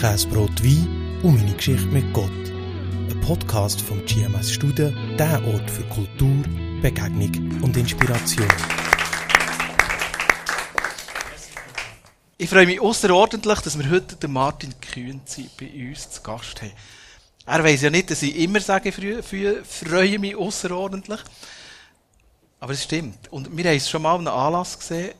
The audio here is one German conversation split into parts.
Käsebrot Wein und meine Geschichte mit Gott. Ein Podcast vom GMS Studen, der Ort für Kultur, Begegnung und Inspiration. Ich freue mich außerordentlich, dass wir heute den Martin Kühnzi bei uns zu Gast haben. Er weiß ja nicht, dass ich immer sage, ich freue mich außerordentlich. Aber es stimmt. Und wir haben es schon mal einen Anlass gesehen.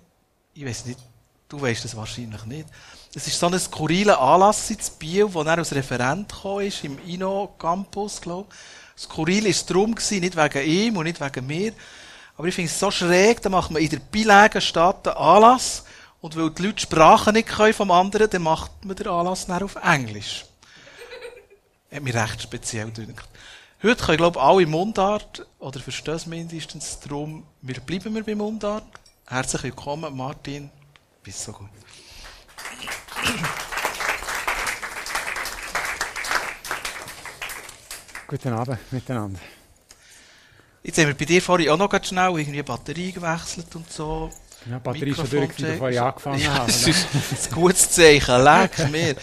Ich weiß nicht, du weißt das wahrscheinlich nicht. Es war so ein skurriler Anlass in Biel, wo er als Referent kam, ist, im Inno-Campus, glaube ich. Skurril war es darum, nicht wegen ihm und nicht wegen mir. Aber ich finde es so schräg, da macht man in der bilegen Stadt einen Anlass. Und weil die Leute die Sprache nicht können vom anderen, dann macht man den Anlass dann auf Englisch. Hat mich recht speziell gedacht. Heute können, glaube ich, alle Mundart, oder verstehen es mindestens darum, wir bleiben wir bei Mundart. Herzlich willkommen, Martin. Bis so gut. Guten Abend miteinander. Jetzt haben wir bei dir vorhin auch noch ganz schnell irgendwie Batterie gewechselt und so. Ja, Batterie ist schon durch, bevor ich angefangen ja, habe. Das ist ein gutes Zeichen. Leck mir.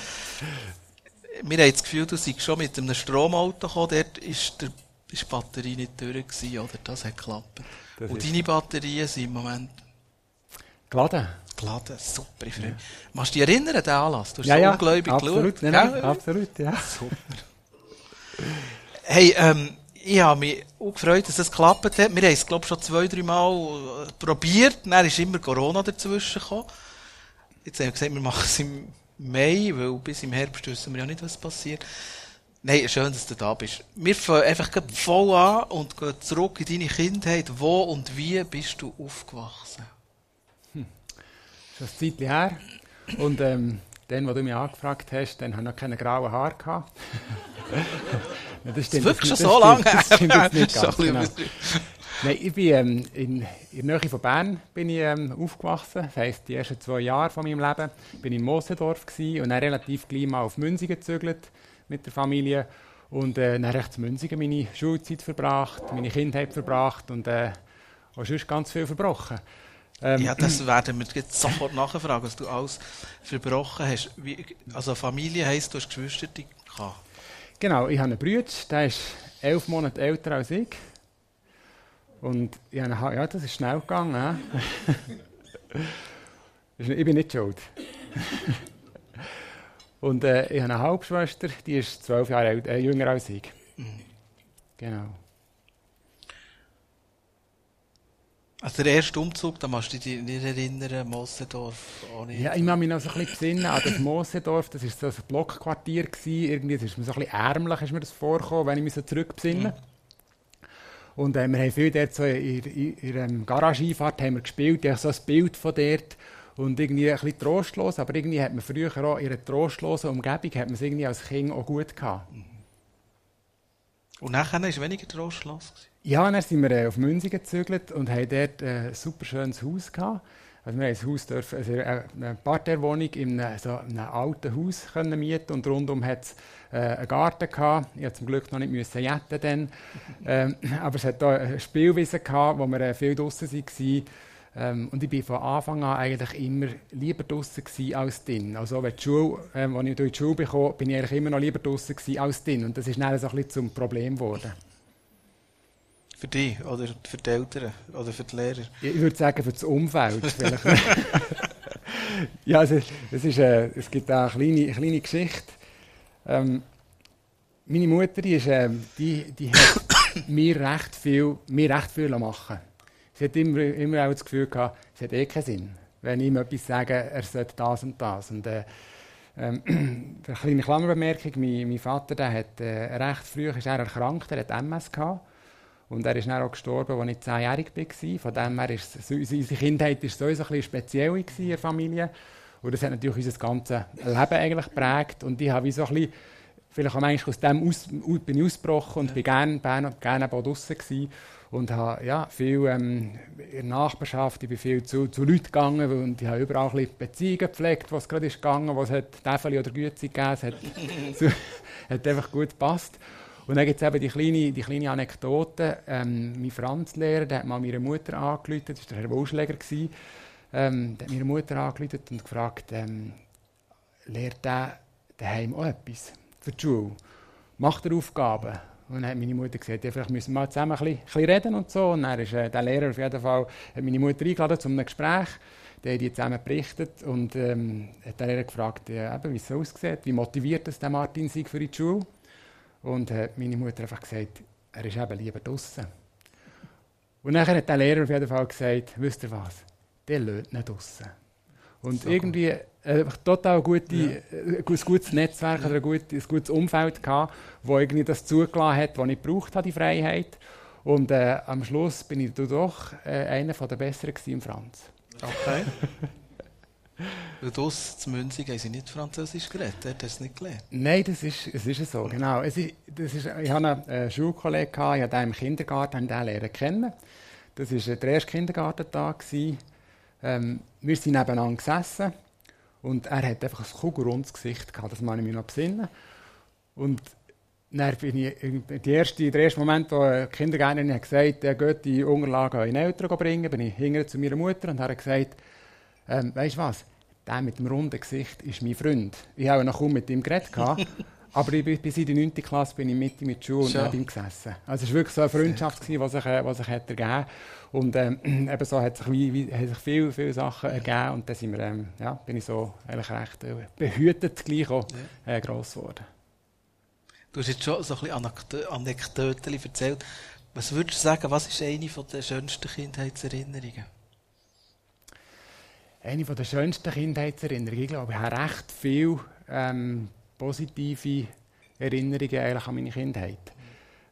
Wir haben das Gefühl, du seist schon mit einem Stromauto gekommen. Dort ist, der, ist die Batterie nicht durch gewesen, oder? Das hat geklappt. Das und deine Batterien sind im Moment Geladen? Geladen. Super, ich freue mich. Machst du dich erinnern, den Anlass? Du hast Ja, so ja, ungläubig absolut. geschaut. Nein, nein, absolut, ja. Super. Hey, ähm, ich habe mich auch gefreut, dass es geklappt hat. Wir haben es, glaube ich, schon zwei, drei Mal äh, probiert. Dann ist immer Corona dazwischen gekommen. Jetzt haben wir gesagt, wir machen es im Mai, weil bis im Herbst wissen wir ja nicht, was passiert. Nein, schön, dass du da bist. Wir fangen einfach voll an und gehen zurück in deine Kindheit. Wo und wie bist du aufgewachsen? Schon ein Zeitchen her. Und ähm, dann, wo du mich angefragt hast, dann habe ich noch keine grauen Haare gehabt. das stimmt Wirklich jetzt schon so lange? Das stimmt jetzt nicht ganz, genau. Nein, ich bin ähm, in, in der Nähe von Bern bin ich, ähm, aufgewachsen. Das heisst, die ersten zwei Jahre von meinem Leben bin ich in Mosendorf und dann relativ gleich mal auf Münzigen gezügelt mit der Familie. Und äh, dann recht in Münzigen meine Schulzeit verbracht, meine Kindheit verbracht und äh, auch sonst ganz viel verbrochen. Ähm, Ja, das werden wir jetzt sofort nachfragen, was du alles verbrochen hast. Wie, also Familie heisst, du hast Geschwister gehabt. Genau, ich habe einen Bruder, der ist elf Monate älter als ich. Und ich habe ja, das ist schnell gegangen. ich bin nicht schuld. Und äh, ich habe eine Halbschwester, die ist zwölf Jahre ält- äh, jünger als ich. Genau. Also der erste Umzug, da musst du dich nicht erinnern, nicht. Ja, ich kann mich noch so ein bisschen besinnen an das Mosendorf. Das war so ein Blockquartier. Gewesen. Irgendwie das ist mir so ein bisschen ärmlich, ist mir das vorgekommen, wenn ich mich so zurückbesinne. Und äh, wir haben viel dort so in, in, in der Garage-Einfahrt haben wir gespielt. Ich habe so ein Bild von dort. Und irgendwie ein bisschen trostlos, aber irgendwie hat man früher auch in einer trostlosen Umgebung hat man es irgendwie als Kind auch gut gehabt. Und nachher war es weniger trostlos. gewesen. Ja, dann sind wir äh, auf Münzigen gezügelt und haben dort äh, ein super schönes Haus gehabt. Also wir haben ein Haus dürfen, also äh, eine Parterrewohnung in einem, so einem alten Haus können mieten und rundum hat es äh, einen Garten gehabt. Ich musste zum Glück noch nicht müssen jetten dann. ähm, aber es hat da eine Spielwiese gehabt, wo wir äh, viel draußen waren. Ähm, und ich bin von Anfang an eigentlich immer lieber draußen als drin. Also wenn die Schule, ähm, als ich durch die Schule bekam, bin ich eigentlich immer noch lieber draußen als drin. Und das ist dann so ein bisschen zum Problem geworden. Für dich oder für die Eltern oder für die Lehrer. Ich würde sagen, für das Umfeld. ja, also, es, ist, äh, es gibt auch eine kleine, eine kleine Geschichte. Ähm, meine Mutter die ist, ähm, die, die hat mir recht viel, mir recht viel machen Sie hat immer, immer auch das Gefühl gehabt, es hat eh keinen Sinn, wenn ich ihm etwas sage, er sollte das und das. Und, äh, ähm, eine kleine Klammerbemerkung, mein, mein Vater der hat äh, recht früh ist er erkrankt, er hat MS gehabt. Und er ist dann auch gestorben, als ich zehnjährig war. Von dem her ist es- unsere Kindheit war sowieso ein bisschen speziell in der Familie. Und das hat natürlich unser ganzes Leben eigentlich geprägt. Und ich habe wie so ein bisschen, vielleicht auch manchmal aus dem aus, bin ich ausgebrochen und bin gerne, gerne, gerne auch draussen gewesen. Und habe ja, viel ähm, in der Nachbarschaft, ich bin viel zu, zu Leuten gegangen und ich habe überall ein bisschen Beziehungen gepflegt, was gerade ist gegangen, was hat Täfeli oder Güte gegeben. Es hat, so, hat einfach gut gepasst. Und dann gibt es eben die kleine, die kleine Anekdote. Ähm, mein Franzlehrer, der hat mal meine Mutter angerufen, das war der Herr gewesen. Ähm, der hat meine Mutter angerufen und gefragt, ähm, lehrt der daheim auch etwas für die Schule. Mach dir Aufgaben. Und dann hat meine Mutter gesagt, ja, vielleicht müssen wir mal zusammen ein bisschen, ein bisschen reden und so. Und dann ist äh, der Lehrer auf jeden Fall, hat meine Mutter eingeladen zu einem Gespräch. Die haben die zusammen berichtet und ähm, hat der Lehrer gefragt, eben, wie es so aussieht, wie motiviert es der Martin Sieg für die Schule. Und äh, meine Mutter einfach gesagt, er ist eben lieber draußen. Und dann hat der Lehrer auf jeden Fall gesagt, wisst ihr was, der lädt nicht draußen. Und so irgendwie äh, total gute, ja. äh, ein gutes Netzwerk ja. oder ein gutes, ein gutes Umfeld gehabt, wo irgendwie das zugelassen hat, was ich braucht habe, die Freiheit. Und äh, am Schluss bin ich doch äh, einer der Besseren im Franz. Okay. Und aus zu Münzig haben sie nicht Französisch geredet, dort hast du nicht gelernt? Nein, das ist, es ist so, genau. Es ist, das ist, ich hatte einen äh, Schulkollegen, ich habe den im Kindergarten den lernen kennen. Das war äh, der erste Kindergartentag. Ähm, wir sind nebeneinander gesessen und er hat einfach ein kugelrundes Gesicht gehabt, das man ich mich noch besinnen. Und dann bin ich, die erste, der erste Moment, wo die Kindergärtnerin hat gesagt er geht die Unterlagen an die Eltern bringen, bin ich hinterher zu meiner Mutter und habe gesagt, ähm, weißt du was, der mit dem runden Gesicht ist mein Freund. Ich habe noch kaum mit ihm geredet, aber ich, bis in die 9. Klasse bin ich mit ihm in der Schule und neben ihm gesessen. Also es war wirklich so eine Freundschaft, die sich, äh, was sich hat ergeben Und ähm, eben so hat sich, wie, wie, hat sich viele, viele Sachen ergeben und dann sind wir, ähm, ja, bin ich so eigentlich recht äh, behütet gleich auch äh, gross geworden. Du hast jetzt schon so ein bisschen Anekdoten erzählt. Was würdest du sagen, was ist eine der schönsten Kindheitserinnerungen? Eine der schönsten Kindheitserinnerungen. Ich glaube, ich habe recht viele ähm, positive Erinnerungen eigentlich an meine Kindheit.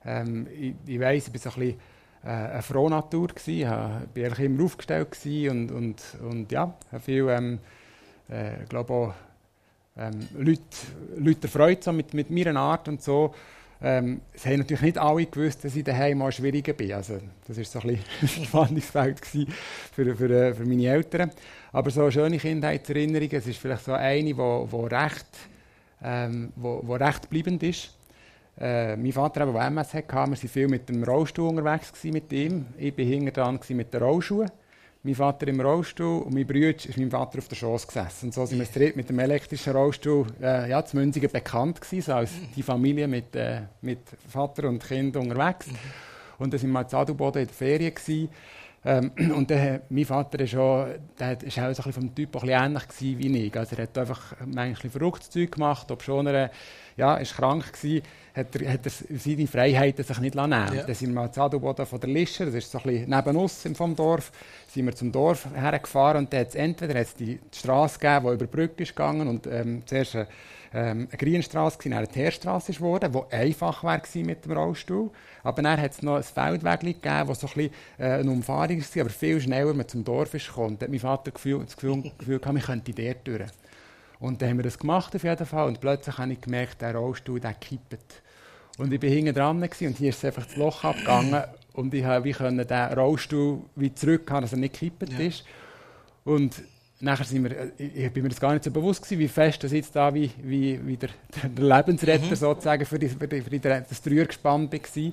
Ähm, ich, ich weiss, ich war so ein bisschen äh, eine frohe Natur. Ich war immer aufgestellt und, und, und ja, viel, ähm, äh, glaube auch, ähm, Leute, Leute erfreut so mit, mit meiner Art und so. Ähm, es haben natürlich nicht alle gewusst, dass ich daheim mal schwieriger bin. Also, das war so ein bisschen ein Spannungsfeld für, für, äh, für meine Eltern. Aber so schöne Kindheitserinnerungen, es ist vielleicht so eine, die wo, wo recht, ähm, wo, wo recht bleibend ist. Äh, mein Vater, der MS hatte, wir waren viel mit dem Rollstuhl unterwegs mit ihm. Ich war hinten dran mit den Rollschuhen mein Vater im Rollstuhl und mein Bruder ist meinem Vater auf der Schoß gesessen. Und so sind wir dritt mit dem elektrischen Rollstuhl äh, ja, zu Münzigen bekannt gewesen, so als die Familie mit, äh, mit Vater und Kind unterwegs. Mhm. Und dann sind wir in Adelboden in der Ferien gewesen. Ähm, und dann, mein Vater ist auch, der ist auch so ein vom Typ ein ähnlich wie ich. Also er hat einfach manchmal verrücktes Zeug gemacht, ob schon er ja, ist krank war, hat er, hat er seine Freiheiten sich nicht nehmen lassen. Ja. Dann sind wir in Adelboden von der Lischer, das ist so ein bisschen neben uns vom Dorf, sind wir zum Dorf hergefahren und dann hat es entweder hat's die Straße gegeben, die über die Brücke ist gegangen und ähm, zuerst eine, ähm, eine Grünstraße, dann eine Teerstraße geworden, die einfach war mit dem Rollstuhl. Aber dann hat es noch ein Feldweg gegeben, das so ein bisschen äh, eine Umfahrung war, aber viel schneller man zum Dorf ist gekommen. Da hat mein Vater das Gefühl, das Gefühl, Gefühl gehabt, wir könnten dort durch. Und dann haben wir das gemacht auf jeden Fall und plötzlich habe ich gemerkt, der Rollstuhl, der kippt. Und ich war hinten dran und hier ist einfach das Loch abgegangen und ich konnte den Rollstuhl wie zurück haben, dass er nicht gekippt ja. ist. Und nachher sind wir, ich bin mir das gar nicht so bewusst gewesen, wie fest das jetzt da wie, wie, wie der, der Lebensretter mhm. sozusagen für, die, für, die, für die, das Trügergespann war.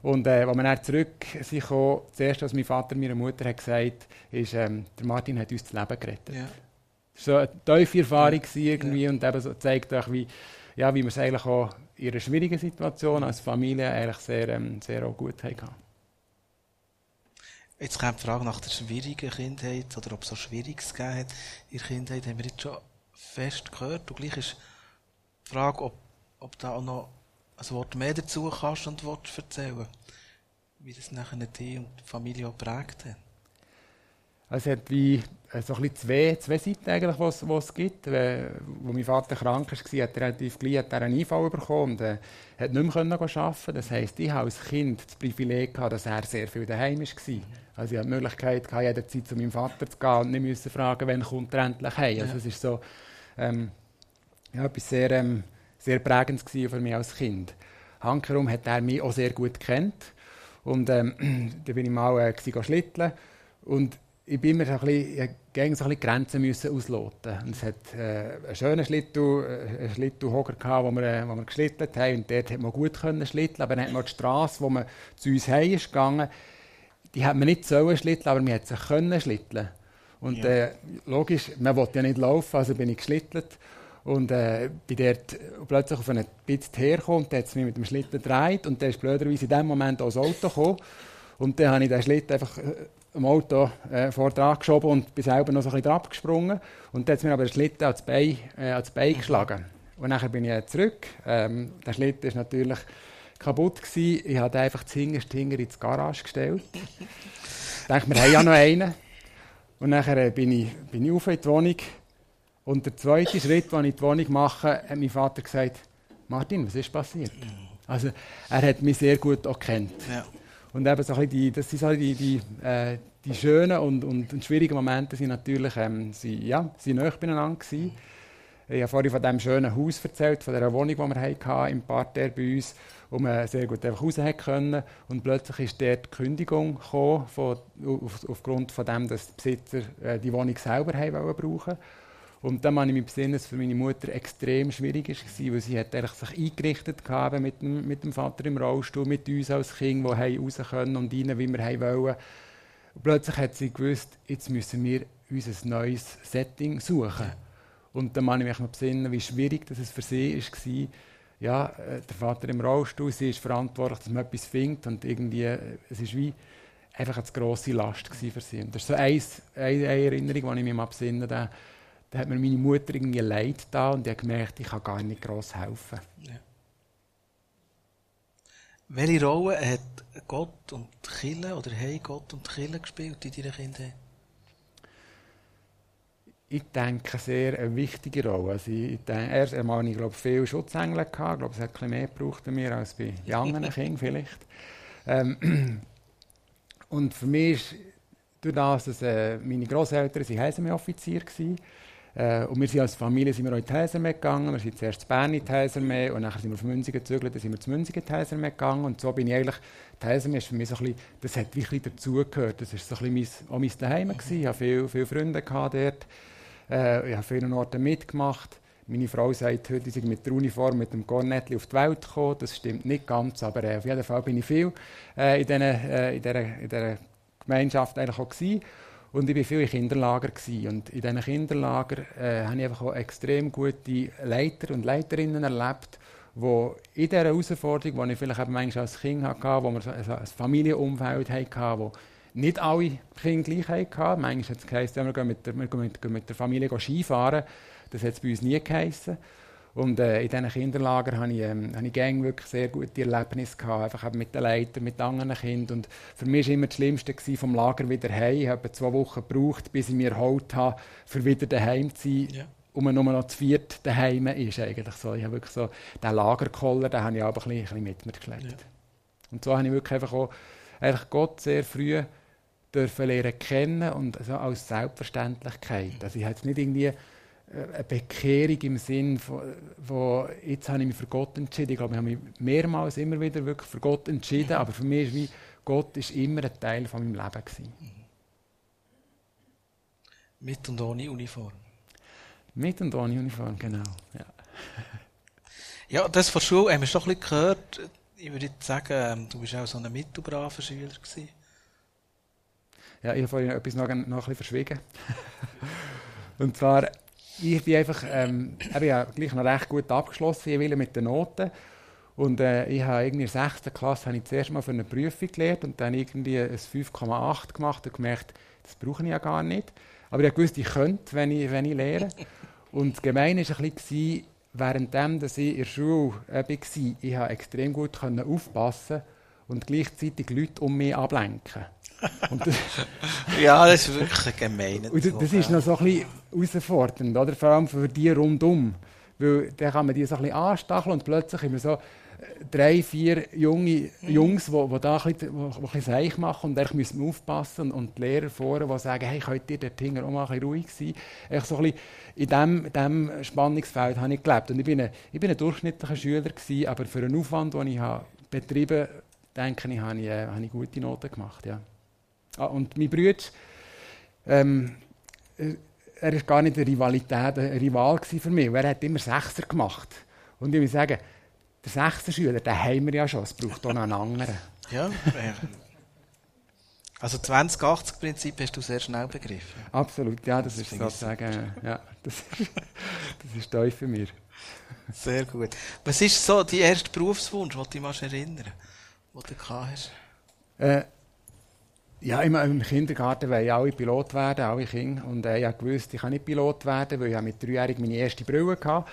Und äh, als wir dann zurück sind, das erste, was mein Vater meiner Mutter hat gesagt ist, ähm, der Martin hat uns das Leben gerettet. Ja. So eine tiefe Erfahrung ja. irgendwie und eben so zeigt auch, wie, ja, wie wir es eigentlich auch in einer schwierigen Situation als Familie eigentlich sehr, ähm, sehr auch gut hatten. Jetzt kommt die Frage nach der schwierigen Kindheit oder ob es so Schwieriges gegeben hat in der Kindheit, haben wir jetzt schon fest gehört. Und gleich ist die Frage, ob, ob da auch noch ein Wort mehr dazu kannst und willst erzählen, wie das nachher die und die Familie auch geprägt hat. Also es hat wie so ein bisschen zwei, zwei Seiten eigentlich, was, was es gibt. Äh, wo mein Vater krank war, hat er relativ gleich hat er einen Einfall bekommen und äh, hat nicht mehr arbeiten Das heisst, ich habe als Kind das Privileg gehabt, dass er sehr viel daheim war. Also ich hatte die Möglichkeit, gehabt, jederzeit zu meinem Vater zu gehen und nicht müssen fragen, wann kommt er endlich heim. Also es ist so ähm, ja, etwas sehr, ähm, sehr Prägendes für mich als Kind. Hankerum hat er mich auch sehr gut kennt und ähm, da bin ich mal äh, schlitteln und ich bin immer so ein bisschen, gegen so ein bisschen Grenzen müssen ausloten. Und es hat äh, einen schönen Schlittu, äh, einen Schlittuhocker gehabt, wo wir, äh, wo wir geschlittelt haben. Und dort hat man gut können schlitteln, aber dann hat man die Straße, wo man zu uns heim ist gegangen, die hat man nicht sollen schlitteln, aber man hat sich können schlitteln. Und ja. äh, logisch, man wollte ja nicht laufen, also bin ich geschlittelt. Und äh, bin dort plötzlich auf einen Bitz hergekommen und hat es mich mit dem Schlitten gedreht und dann ist blöderweise in dem Moment auch das Auto gekommen. Und dann habe ich den Schlitten einfach am Auto äh, vor dran geschoben und bin selber noch so ein bisschen abgesprungen. Und dann hat mir aber der Schlitten ans Bein, äh, ans Bein geschlagen. Und dann bin ich zurück. Ähm, der Schlitten ist natürlich kaputt gewesen. Ich habe einfach das hinterste in die Garage gestellt. ich dachte, wir haben ja noch einen. Und dann äh, bin ich, bin ich auf in die Wohnung. Und der zweite Schritt, den ich in die Wohnung mache, hat mein Vater gesagt, Martin, was ist passiert? Also er hat mich sehr gut erkannt. Ja. Und eben so die, das sind so die, die, äh, die schönen und, und, schwierigen Momente sind natürlich ähm, sie, ja, sie nahe beieinander gewesen. Ich habe vorhin von diesem schönen Haus erzählt, von dieser Wohnung, die wir hatten, im Parterre bei uns, wo man sehr gut einfach raus können. Und plötzlich ist dort die Kündigung gekommen, von, auf, aufgrund von dem, dass die Besitzer äh, die Wohnung selber haben wollen brauchen und dann habe ich mich besinnen, dass es für meine Mutter extrem schwierig war, weil sie hat sich eingerichtet hatte mit dem, mit dem Vater im Rollstuhl, mit uns als Kind, die raus können und rein, wie wir wollen. Und plötzlich hat sie gewusst, jetzt müssen wir unser neues Setting suchen. Und dann habe ich mich noch besinnen, wie schwierig das für sie war. Ja, äh, der Vater im Rollstuhl, sie ist verantwortlich, dass man etwas findet und irgendwie, äh, es ist wie einfach eine grosse Last für sie. Und das ist so eine, eine Erinnerung, die ich mich mal besinnen da hat mir meine Mutter irgendwie leid da und ich habe gemerkt, ich kann gar nicht gross helfen. Ja. Welche Rolle hat Gott und Kille oder haben Gott und Kille gespielt in deiner Kindheit? Ich denke, sehr eine wichtige Rolle. Also ich denke, erst einmal ich glaube, viele Schutzengel. Gehabt. Ich glaube, es hat ein bisschen mehr gebraucht bei mir als bei anderen Kindern vielleicht. Ähm, und für mich ist, durch das, dass äh, meine Großeltern Heisenmeer-Offizier waren, äh, und wir sind als Familie sind wir auch in die Häserme gegangen. Wir sind zuerst in Bern in die Häserme und dann sind wir auf Münzigen gezögert, dann sind wir zu Münzigen in die Häserme gegangen. Und so bin ich eigentlich, die ist für mich so ein bisschen, das hat wirklich dazugehört. Das war so ein bisschen mein, auch mein Daheim. Gewesen. Ich hatte viele, viele Freunde dort. Äh, ich habe vielen Orten mitgemacht. Meine Frau sagt heute, sie mit der Uniform, mit dem Kornettli auf die Welt gekommen. Das stimmt nicht ganz, aber äh, auf jeden Fall bin ich viel äh, äh, in, dieser, in Gemeinschaft eigentlich auch gewesen. Und ich war viel in Kinderlager. Gewesen. Und in diesen Kinderlager äh, habe ich einfach auch extrem gute Leiter und Leiterinnen erlebt, die in dieser Herausforderung, die ich vielleicht manchmal als Kind hatte, wo wir ein Familienumfeld hatten, wo nicht alle Kinder gleich hatten. Manchmal hat es geheißen, wir gehen mit der, wir gehen mit, mit der Familie Skifahren. Das hat es bei uns nie geheißen. Und äh, in diesen Kinderlagern hatte ich, ähm, habe ich wirklich sehr gute Erlebnisse gehabt, einfach mit den Leitern, mit anderen Kindern. Und für mich war immer das Schlimmste gewesen, vom Lager wieder heim. Ich habe zwei Wochen gebraucht, bis ich mir erholt habe, für wieder daheim zu sein. Ja. Und man nur noch zu viert daheim ist eigentlich so. Ich habe wirklich so den Lagerkoller, den habe ich aber ein bisschen, ein bisschen mit mir geschleppt. Ja. Und so habe ich wirklich einfach auch einfach Gott sehr früh dürfen lernen kennen und so als Selbstverständlichkeit. Also ich habe jetzt nicht irgendwie eine Bekehrung im Sinn von, wo jetzt habe ich mich für Gott entschieden. Ich glaube, ich habe mich mehrmals immer wieder wirklich für Gott entschieden, aber für mich ist wie Gott ist immer ein Teil von meinem Leben gewesen. Mit und ohne Uniform. Mit und ohne Uniform, genau. Ja, ja das von Schule haben wir schon ein bisschen gehört. Ich würde sagen, ähm, du bist auch so ein mittelbraver Schüler gewesen. Ja, ich habe vorhin etwas noch, noch ein bisschen verschwiegen. und zwar ich bin einfach, ähm, ich ja gleich noch recht gut abgeschlossen, ich will mit den Noten. Und äh, ich habe irgendwie in der 6. Klasse habe ich zuerst mal für eine Prüfung gelernt und dann irgendwie ein 5,8 gemacht und gemerkt, das brauche ich ja gar nicht. Aber ich wusste, ich könnte, wenn ich, wenn ich lehre. Und das Gemeine war ein bisschen, währenddem dass ich in der Schule äh, war, ich habe extrem gut aufpassen und gleichzeitig Leute um mich ablenken. Das, ja, das ist wirklich gemein. Und das, das ist noch so ein bisschen herausfordernd, oder? vor allem für die rundum. Weil dann kann man die so ein bisschen anstacheln und plötzlich haben wir so äh, drei, vier junge Jungs, die, die da ein bisschen, wo, wo ein bisschen Seich machen und da müssen wir aufpassen und die Lehrer vorne, die sagen, hey, könnt ihr dort hinten auch mal ein bisschen ruhig sein? Echt so ein bisschen in diesem, diesem Spannungsfeld habe ich gelebt. Und ich bin ein, ich bin ein durchschnittlicher Schüler gewesen, aber für einen Aufwand, den ich habe betrieben habe, denke ich, habe ich, äh, habe ich gute Noten gemacht, ja. Ah, und mein Bruder, ähm, äh, er war gar nicht eine Rivalität, ein Rival für mich, er hat immer Sechser gemacht. Und ich will sagen, der Sechser-Schüler, den haben wir ja schon, es braucht auch noch einen anderen. Ja, Also 2080-Prinzip hast du sehr schnell begriffen. Absolut, ja, das, Das ist sozusagen, ja, das, das ist tief für mich. Sehr gut. Was ist so dein erster Berufswunsch, den du dich erinnern den du hast? Äh, ja, im, im Kindergarten wollen alle Pilot werden, alle Kinder. Und äh, ich gewusst, ich kann nicht Pilot werden, weil ich mit dreijährigen meine erste Brille hatte.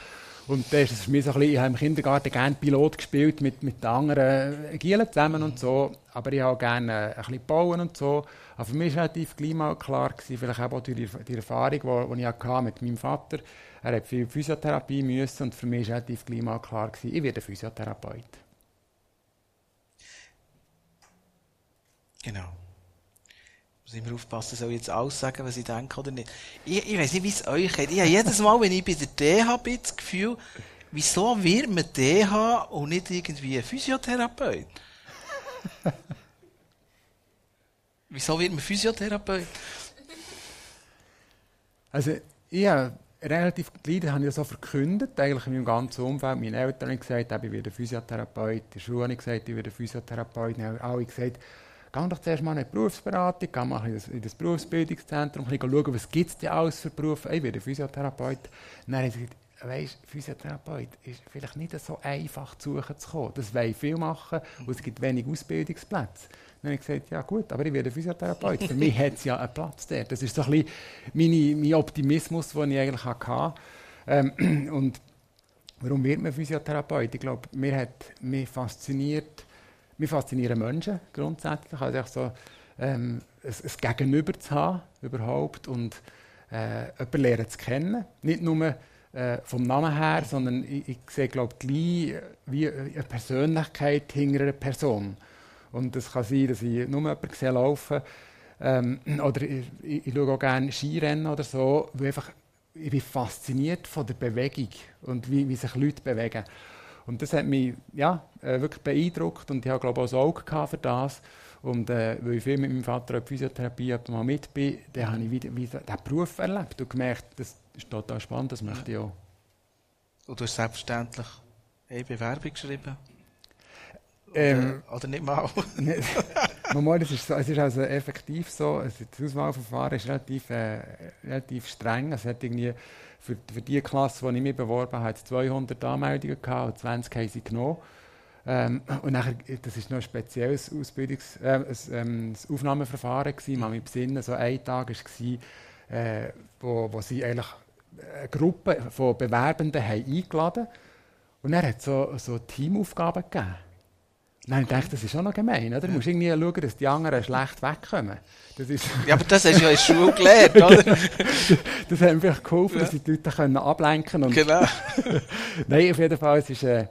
Und da ist für mich so ein bisschen, ich habe im Kindergarten gerne Pilot gespielt mit, mit anderen Gielen zusammen und so. Aber ich habe auch gerne äh, ein bisschen bauen und so. Aber für mich war relativ gleich mal klar, gewesen, vielleicht auch durch die, die Erfahrung, die, die ich hatte mit meinem Vater Er hat viel Physiotherapie müssen und für mich war relativ gleich mal klar, gewesen, ich werde Physiotherapeut. Genau. Muss immer aufpassen, soll ich jetzt alles sagen, was ich denke oder nicht. Ich, ich weiß nicht, wie es euch geht. Ich habe jedes Mal, wenn ich bei der DH bin, das Gefühl, wieso wird man DH und nicht irgendwie Physiotherapeut? wieso wird man Physiotherapeut? Also, ich habe relativ gleich, das habe so verkündet, eigentlich in meinem ganzen Umfeld. Meine Eltern haben gesagt, ich werde Physiotherapeut. Der Schule habe ich gesagt, ich werde Physiotherapeut. Haben alle gesagt, geh doch zuerst mal in die Berufsberatung, geh mal in das, Berufsbildungszentrum, schauen, was gibt es denn alles für Berufe. Ich werde Physiotherapeut. Dann haben sie gesagt, weisst, Physiotherapeut ist vielleicht nicht so einfach zu suchen zu kommen. Das wollen viele machen und es gibt wenig Ausbildungsplätze. Dann habe ich gesagt, ja gut, aber ich werde Physiotherapeut. Für mich hat es ja einen Platz der. Das ist so ein bisschen meine, mein Optimismus, den ich eigentlich hatte. Ähm, und warum wird man Physiotherapeut? Ich glaube, mir hat mich fasziniert, mich faszinieren Menschen grundsätzlich. Also so, ähm, ein, ein Gegenüber zu haben überhaupt und äh, jemanden lernen zu kennen. Nicht nur äh, vom Namen her, sondern ich, ich sehe, glaube gleich wie eine Persönlichkeit hinter einer Person. Und es kann sein, dass ich nur jemanden sehe laufen ähm, oder ich, ich, ich schaue auch gerne Skirennen oder so, weil einfach, ich bin fasziniert von der Bewegung und wie, wie sich Leute bewegen. Und das hat mich ja, äh, wirklich beeindruckt und ich habe glaube auch ein Auge für das. Und äh, weil ich viel mit meinem Vater in Physiotherapie mal mit bin, dann habe ich wieder, wieder diesen Beruf erlebt und gemerkt, das ist total spannend, das möchte ich auch. Und du hast selbstverständlich eine Bewerbung geschrieben? Ähm, oder, oder nicht mal? Normal, das ist so, es ist also effektiv so, also das Auswahlverfahren ist relativ, äh, relativ streng. Es hat irgendwie für, für die Klasse, die ich mich beworben habe, 200 Anmeldungen gehabt und 20 haben sie genommen. Ähm, und nachher, das ist noch ein spezielles Ausbildungs-, äh, ein, ähm, Aufnahmeverfahren gewesen. Man mich besinnen, so ein Tag war, äh, wo, wo sie eigentlich eine Gruppe von Bewerbenden haben eingeladen haben. Und er hat so, so Teamaufgaben gegeben. Nein, ich dachte, das ist auch noch gemein, oder? Du musst irgendwie schauen, dass die anderen schlecht wegkommen. Das ist ja, aber das hast du ja in der Schule gelernt, oder? das hat mir vielleicht geholfen, ja. dass die Leute können ablenken können. Genau. Nein, auf jeden Fall, es ist, äh,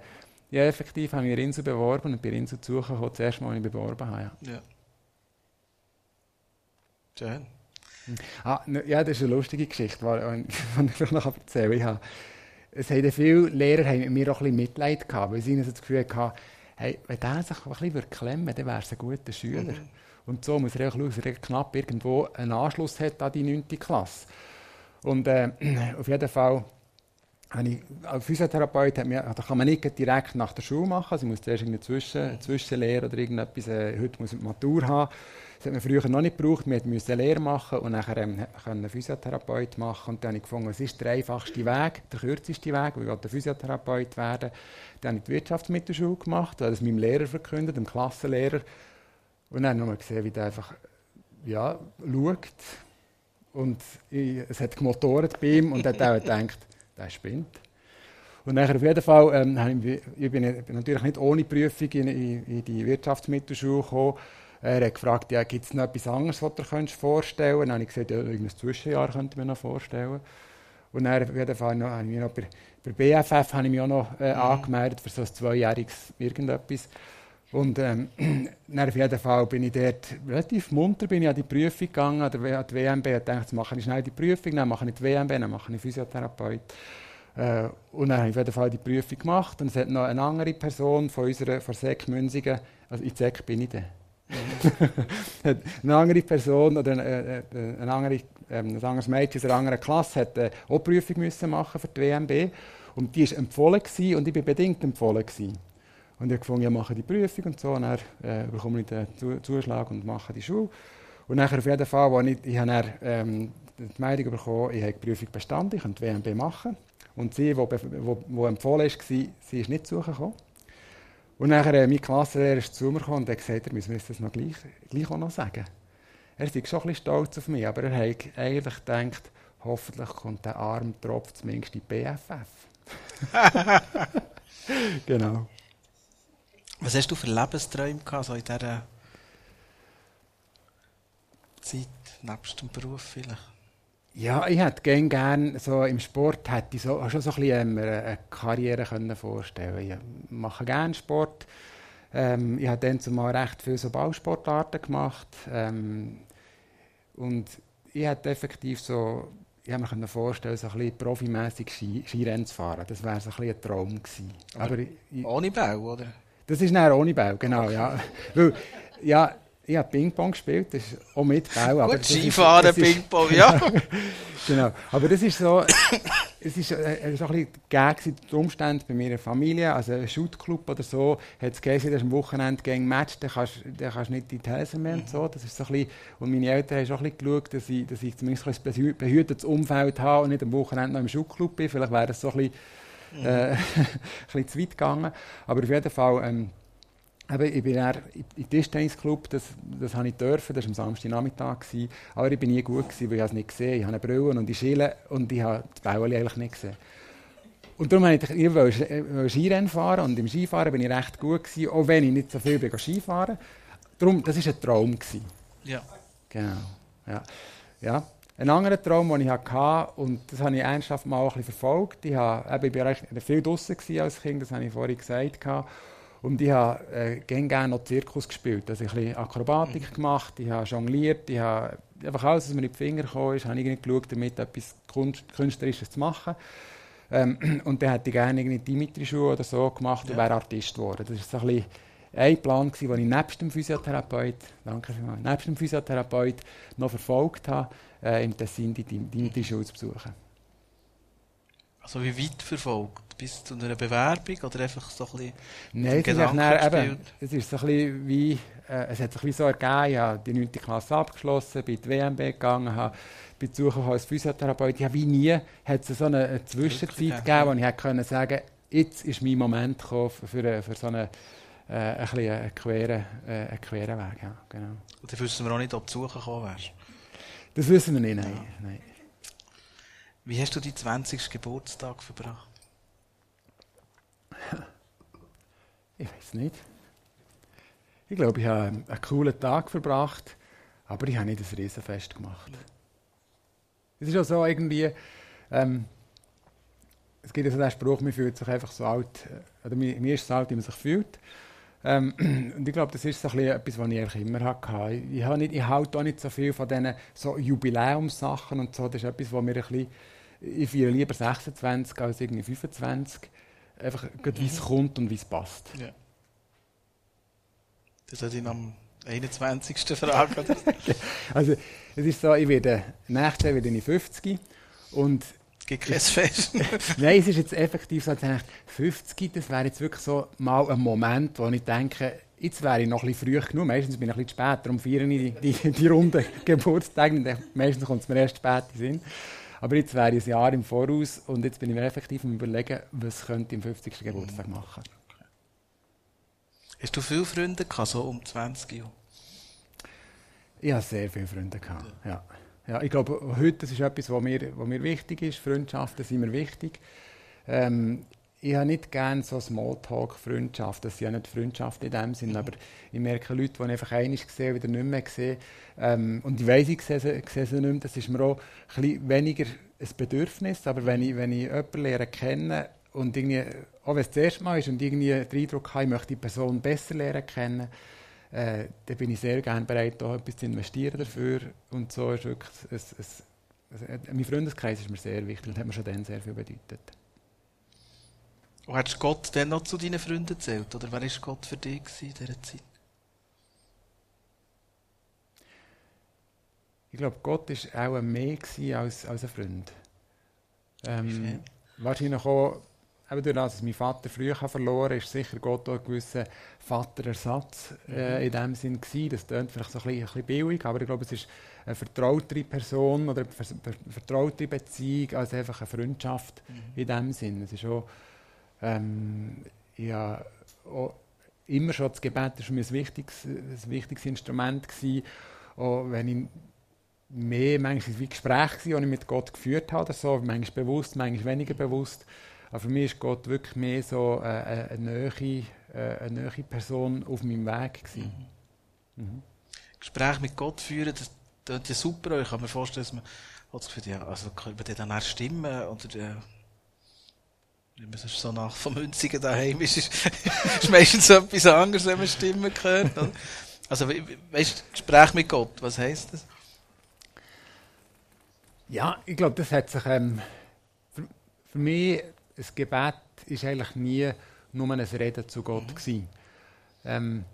ja, effektiv habe ich in Insel beworben und bei Insel zu suchen, das erste Mal, als ich beworben habe. Ja. ja. Schön. Ah, ja, das ist eine lustige Geschichte, die ich vielleicht noch erzählen kann. Es haben viele Lehrer haben mit mir auch ein bisschen Mitleid gehabt, weil sie das Gefühl hatten, hey, wenn der sich ein bisschen klemmen würde, dann wäre es ein guter Schüler. Mhm. Und so muss er auch schauen, dass er knapp irgendwo einen Anschluss hat an die 9. Klasse. Und äh, auf jeden Fall ich, als Physiotherapeut hat mir, da kann man nicht direkt nach der Schule machen. Also ich muss zuerst eine Zwischen, Zwischenlehre oder irgendetwas. Äh, heute muss ich Matur haben. Das hat man früher noch nicht gebraucht. Wir mussten eine Lehre machen und dann ähm, einen Physiotherapeut machen. Und dann habe ich gefunden, es ist der einfachste Weg, der kürzeste Weg, weil ich der Physiotherapeut werden Dann habe ich die Wirtschaftsmittelschule gemacht, habe das meinem Lehrer verkündet, dem Klassenlehrer. Und dann habe ich gesehen, wie der einfach ja, schaut. Und ich, es hat gemotort bei ihm und hat auch gedacht, der spinnt. Und nachher auf jeden Fall, ähm, ich, ich bin natürlich nicht ohne Prüfung in, in, in die Wirtschaftsmittelschule gekommen. Er hat gefragt, ja, gibt es noch etwas anderes, was du dir vorstellen könntest? Dann habe ich gesagt, ja, ein Zwischenjahr könnte ich mir noch vorstellen. Und dann auf jeden Fall noch, habe ich noch bei, bei BFF habe ich mich auch noch äh, mhm. angemeldet für so ein zweijähriges irgendetwas. Und ähm, dann auf jeden Fall bin ich dort relativ munter bin ich an die Prüfung gegangen, an, der, an die WMB, und dachte, mache ich schnell die Prüfung, dann mache ich die WMB, dann mache ich Physiotherapeut. Äh, und dann habe ich auf jeden Fall die Prüfung gemacht und es hat noch eine andere Person von unserer von SEC Münzigen, also in SEC bin ich dann. eine andere Person oder äh, äh, eine andere, ähm, ein anderes Mädchen aus einer anderen Klasse hat äh, auch Prüfung müssen machen für die WMB und die war empfohlen und ich war bedingt empfohlen gewesen. Und ich habe ich mache die Prüfung und so, und dann äh, bekomme ich den Zuschlag und mache die Schule. Und nachher auf jeden Fall, als ich, ich dann, ähm, die Meldung bekommen, ich habe die Prüfung bestanden, ich könnte WMB machen. Und sie, die, empfohlen war, sie ist nicht gekommen. Und nachher, äh, mein Klassenlehrer ist zu mir gekommen und hat gesagt, er müsse mir das noch gleich, gleich auch noch sagen. Er ist schon ein bisschen stolz auf mich, aber er hat eigentlich gedacht, hoffentlich kommt der arme Tropf zumindest in BFF. genau. Was hast du für Lebensträume gehabt, so in dieser Zeit, nebst dem Beruf vielleicht? Ja, ich hätte gerne, gern, so im Sport hätte ich so, schon so ein bisschen ähm, eine Karriere können vorstellen Ich mache gerne Sport. Ähm, ich habe dann zumal recht viele so Ballsportarten gemacht. Ähm, und ich hätte effektiv so, ich habe mir vorstellen, so ein bisschen profimässig Ski, Skirennen zu fahren. Das wäre so ein, bisschen ein Traum gewesen. Aber, Aber ich, ohne Bau, oder? Das ist näher ohne Bau, genau, ja. Weil, ja, ich habe Ping-Pong gespielt, das ist auch mit Bau. Aber Gut, Skifahren, Ping-Pong, ja. genau, aber das ist so, es ist äh, so ein bisschen gegen die Umstände bei meiner Familie, also ein Shootclub oder so, hat es geheißen, das ist am Wochenende gegen Match, dann kannst du kannst nicht in die Häuser mehr und so, das ist so ein bisschen, und meine Eltern haben auch ein bisschen geschaut, dass ich, dass ich zumindest ein behütetes Umfeld habe und nicht am Wochenende noch im Shootclub bin, vielleicht wäre das so ein bisschen, äh, ein bisschen zu weit gegangen, aber auf jeden Fall, ähm, Eben, ich bin eher im Tischtennisclub, das, das habe ich dürfen, das war am Samstagnachmittag. Aber ich bin nie gut, gewesen, weil ich es nicht gesehen habe. Ich habe eine Brille und die Schille und ich habe die Bäuerli eigentlich nicht gesehen. Und darum wollte ich, ich wollte Skirennen fahren und im Skifahren bin ich recht gut gewesen, auch wenn ich nicht so viel bin Skifahren. Darum, das war ein Traum. Gewesen. Ja. Genau. Ja. ja. Ein anderer Traum, den ich hatte, und das habe ich ernsthaft mal ein bisschen verfolgt, ich, habe, ich war viel draußen als Kind, das habe ich vorhin gesagt. Und ich habe äh, gerne noch Zirkus gespielt. Also ich habe ein bisschen Akrobatik mhm. gemacht, ich habe jongliert, ich habe einfach alles, was mir in die Finger gekommen ist, habe ich geschaut, damit etwas Kunst, Künstlerisches zu machen. Ähm, und dann hätte ich gerne irgendwie Dimitri-Schuhe oder so gemacht ja. und wäre Artist geworden. Das war so ein bisschen ein Plan, den ich nebst dem Physiotherapeut, danke vielmals, nebst dem Physiotherapeut noch verfolgt habe, äh, im Tessin die Dimitri-Schule zu besuchen. Also wie weit verfolgt? Bis zu einer Bewerbung oder einfach so ein bisschen Nein, es ist, dann, eben, es ist so ein bisschen wie, äh, es hat sich wie so ergeben, ich habe die 9. Klasse abgeschlossen, bin in die WMB gegangen, habe bin als Physiotherapeut. Habe wie nie hat es so eine, eine Zwischenzeit gegeben, wo ich hätte können sagen jetzt ist mein Moment gekommen für, für so einen, äh, ein bisschen einen queren, äh, einen queren Weg. Ja, genau. Und dann wissen wir auch nicht, ob du suchen gekommen wärst. Das wissen wir nicht, nein. Ja. nein. Wie hast du deinen 20. Geburtstag verbracht? Ich weiß nicht. Ich glaube, ich habe einen coolen Tag verbracht, aber ich habe nicht ein Riesenfest gemacht. Es ist auch so irgendwie, ähm, es gibt also den Spruch, man fühlt sich einfach so alt, äh, oder mir ist so alt, wie man sich fühlt. Ähm, und ich glaube, das ist so etwas, was ich eigentlich immer hatte. Ich, habe nicht, ich halte auch nicht so viel von diesen so Jubiläumssachen und so. Das ist etwas, was mir ein bisschen, ich feiere lieber 26 als irgendwie 25 einfach wie es kommt und wie es passt. Ja. Das hat ihn am 21. Frage. also, es ist so, ich werde, nächstes Jahr werde ich 50 und gibt kein Fest. Nein, es ist jetzt effektiv so, 50, das wäre jetzt wirklich so mal ein Moment, wo ich denke, jetzt wäre ich noch ein bisschen früh genug, meistens bin ich ein bisschen spät, darum feiere ich die, die, die runden Geburtstage, meistens kommt es mir erst spät in Sinn. Aber jetzt wäre ich ein Jahr im Voraus und jetzt bin ich mir effektiv am überlegen, was könnte ich im 50. Geburtstag machen. Hast du viele Freunde gehabt, so um 20 Jahre? Ich habe sehr viele Freunde gehabt, ja. ja. ich glaube, heute das ist etwas, was mir, was mir wichtig ist. Freundschaften sind mir wichtig. Ähm, ich habe nicht gerne so Smalltalk-Freundschaft. Das sind ja nicht Freundschaften in dem Sinn, mhm. aber ich merke Leute, die ich einfach einmal sehe, wieder nicht mehr sehe. Ähm, und ich weiss, ich sehe sie, sehe sie nicht mehr. Das ist mir auch ein weniger ein Bedürfnis. Aber wenn ich, wenn ich jemanden lernen kenne und irgendwie, auch wenn es das erste Mal ist und irgendwie den Eindruck habe, ich möchte die Person besser lernen kennen, äh, dann bin ich sehr gerne bereit, auch etwas zu investieren dafür. Und so ist wirklich, ein, ein, ein, mein Freundeskreis ist mir sehr wichtig und hat mir schon dann sehr viel bedeutet. Und hast Gott dann noch zu deinen Freunden erzählt? Oder wer war Gott für dich in dieser Zeit? Ich glaube, Gott war auch mehr als, als ein Freund. Ähm, wahrscheinlich auch eben durch das, dass mein Vater früh verloren ist sicher Gott auch ein gewisser Vaterersatz äh, in dem Sinn gewesen. Das klingt vielleicht so ein bisschen, ein bisschen billig, aber ich glaube, es ist eine vertrautere Person oder eine vertraute Beziehung als einfach eine Freundschaft mhm. in dem Sinn. Es ist auch, ähm, ja, immer schon das Gebet ist mir ein wichtiges, ein wichtiges Instrument gewesen. Auch wenn ich mehr, manchmal wie Gespräche, die ich mit Gott geführt habe, so, manchmal bewusst, manchmal weniger bewusst. Aber für mich ist Gott wirklich mehr so äh, eine, eine, neue, äh, eine neue Person auf meinem Weg gewesen. Mhm. Mhm. Gespräche mit Gott führen, das klingt ja super. Ich kann mir vorstellen, dass man das Gefühl ja, also können wir dann auch stimmen oder äh, wenn man so nach vom Münzigen daheim ist, ist, ist meistens so etwas anderes, wenn man Stimmen hört. Also, weißt du, Gespräch mit Gott, was heisst das? Ja, ich glaube, das hat sich ähm, für, für mich ein Gebet ist eigentlich nie nur ein Reden zu Gott mhm. Ähm,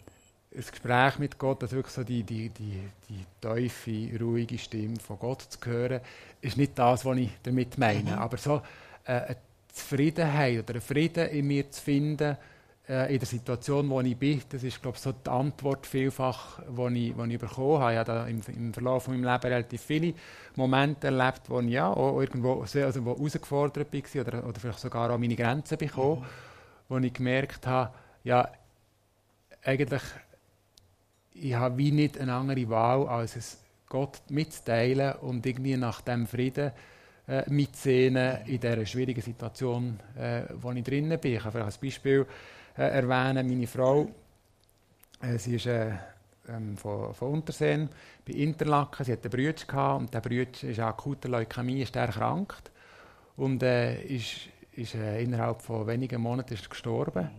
ein Gespräch mit Gott, also wirklich so die, die, die, die tiefe, ruhige Stimme von Gott zu hören, ist nicht das, was ich damit meine. Mhm. Aber so äh, eine Zufriedenheit oder Frieden in mir zu finden, äh, in der Situation, wo ich bin, das ist, glaube ich, so die Antwort vielfach, die ich, ich bekommen habe. Ich habe im, im Verlauf meines Lebens relativ viele Momente erlebt, wo ich ja auch irgendwo also wo herausgefordert war oder, oder vielleicht sogar an meine Grenzen bekommen, mhm. wo ich gemerkt habe, ja, eigentlich ich habe wie nicht eine andere Wahl, als es Gott mitzuteilen und irgendwie nach dem Frieden äh, mitzusehen in dieser schwierigen Situation, äh, wo ich drinnen bin. Ich kann vielleicht als Beispiel äh, erwähnen, meine Frau, äh, sie ist äh, ähm, von, von Unterseen bei Interlaken, sie hat einen Bruder und der Bruder ist an akuter Leukämie, ist erkrankt und äh, ist, ist äh, innerhalb von wenigen Monaten ist gestorben.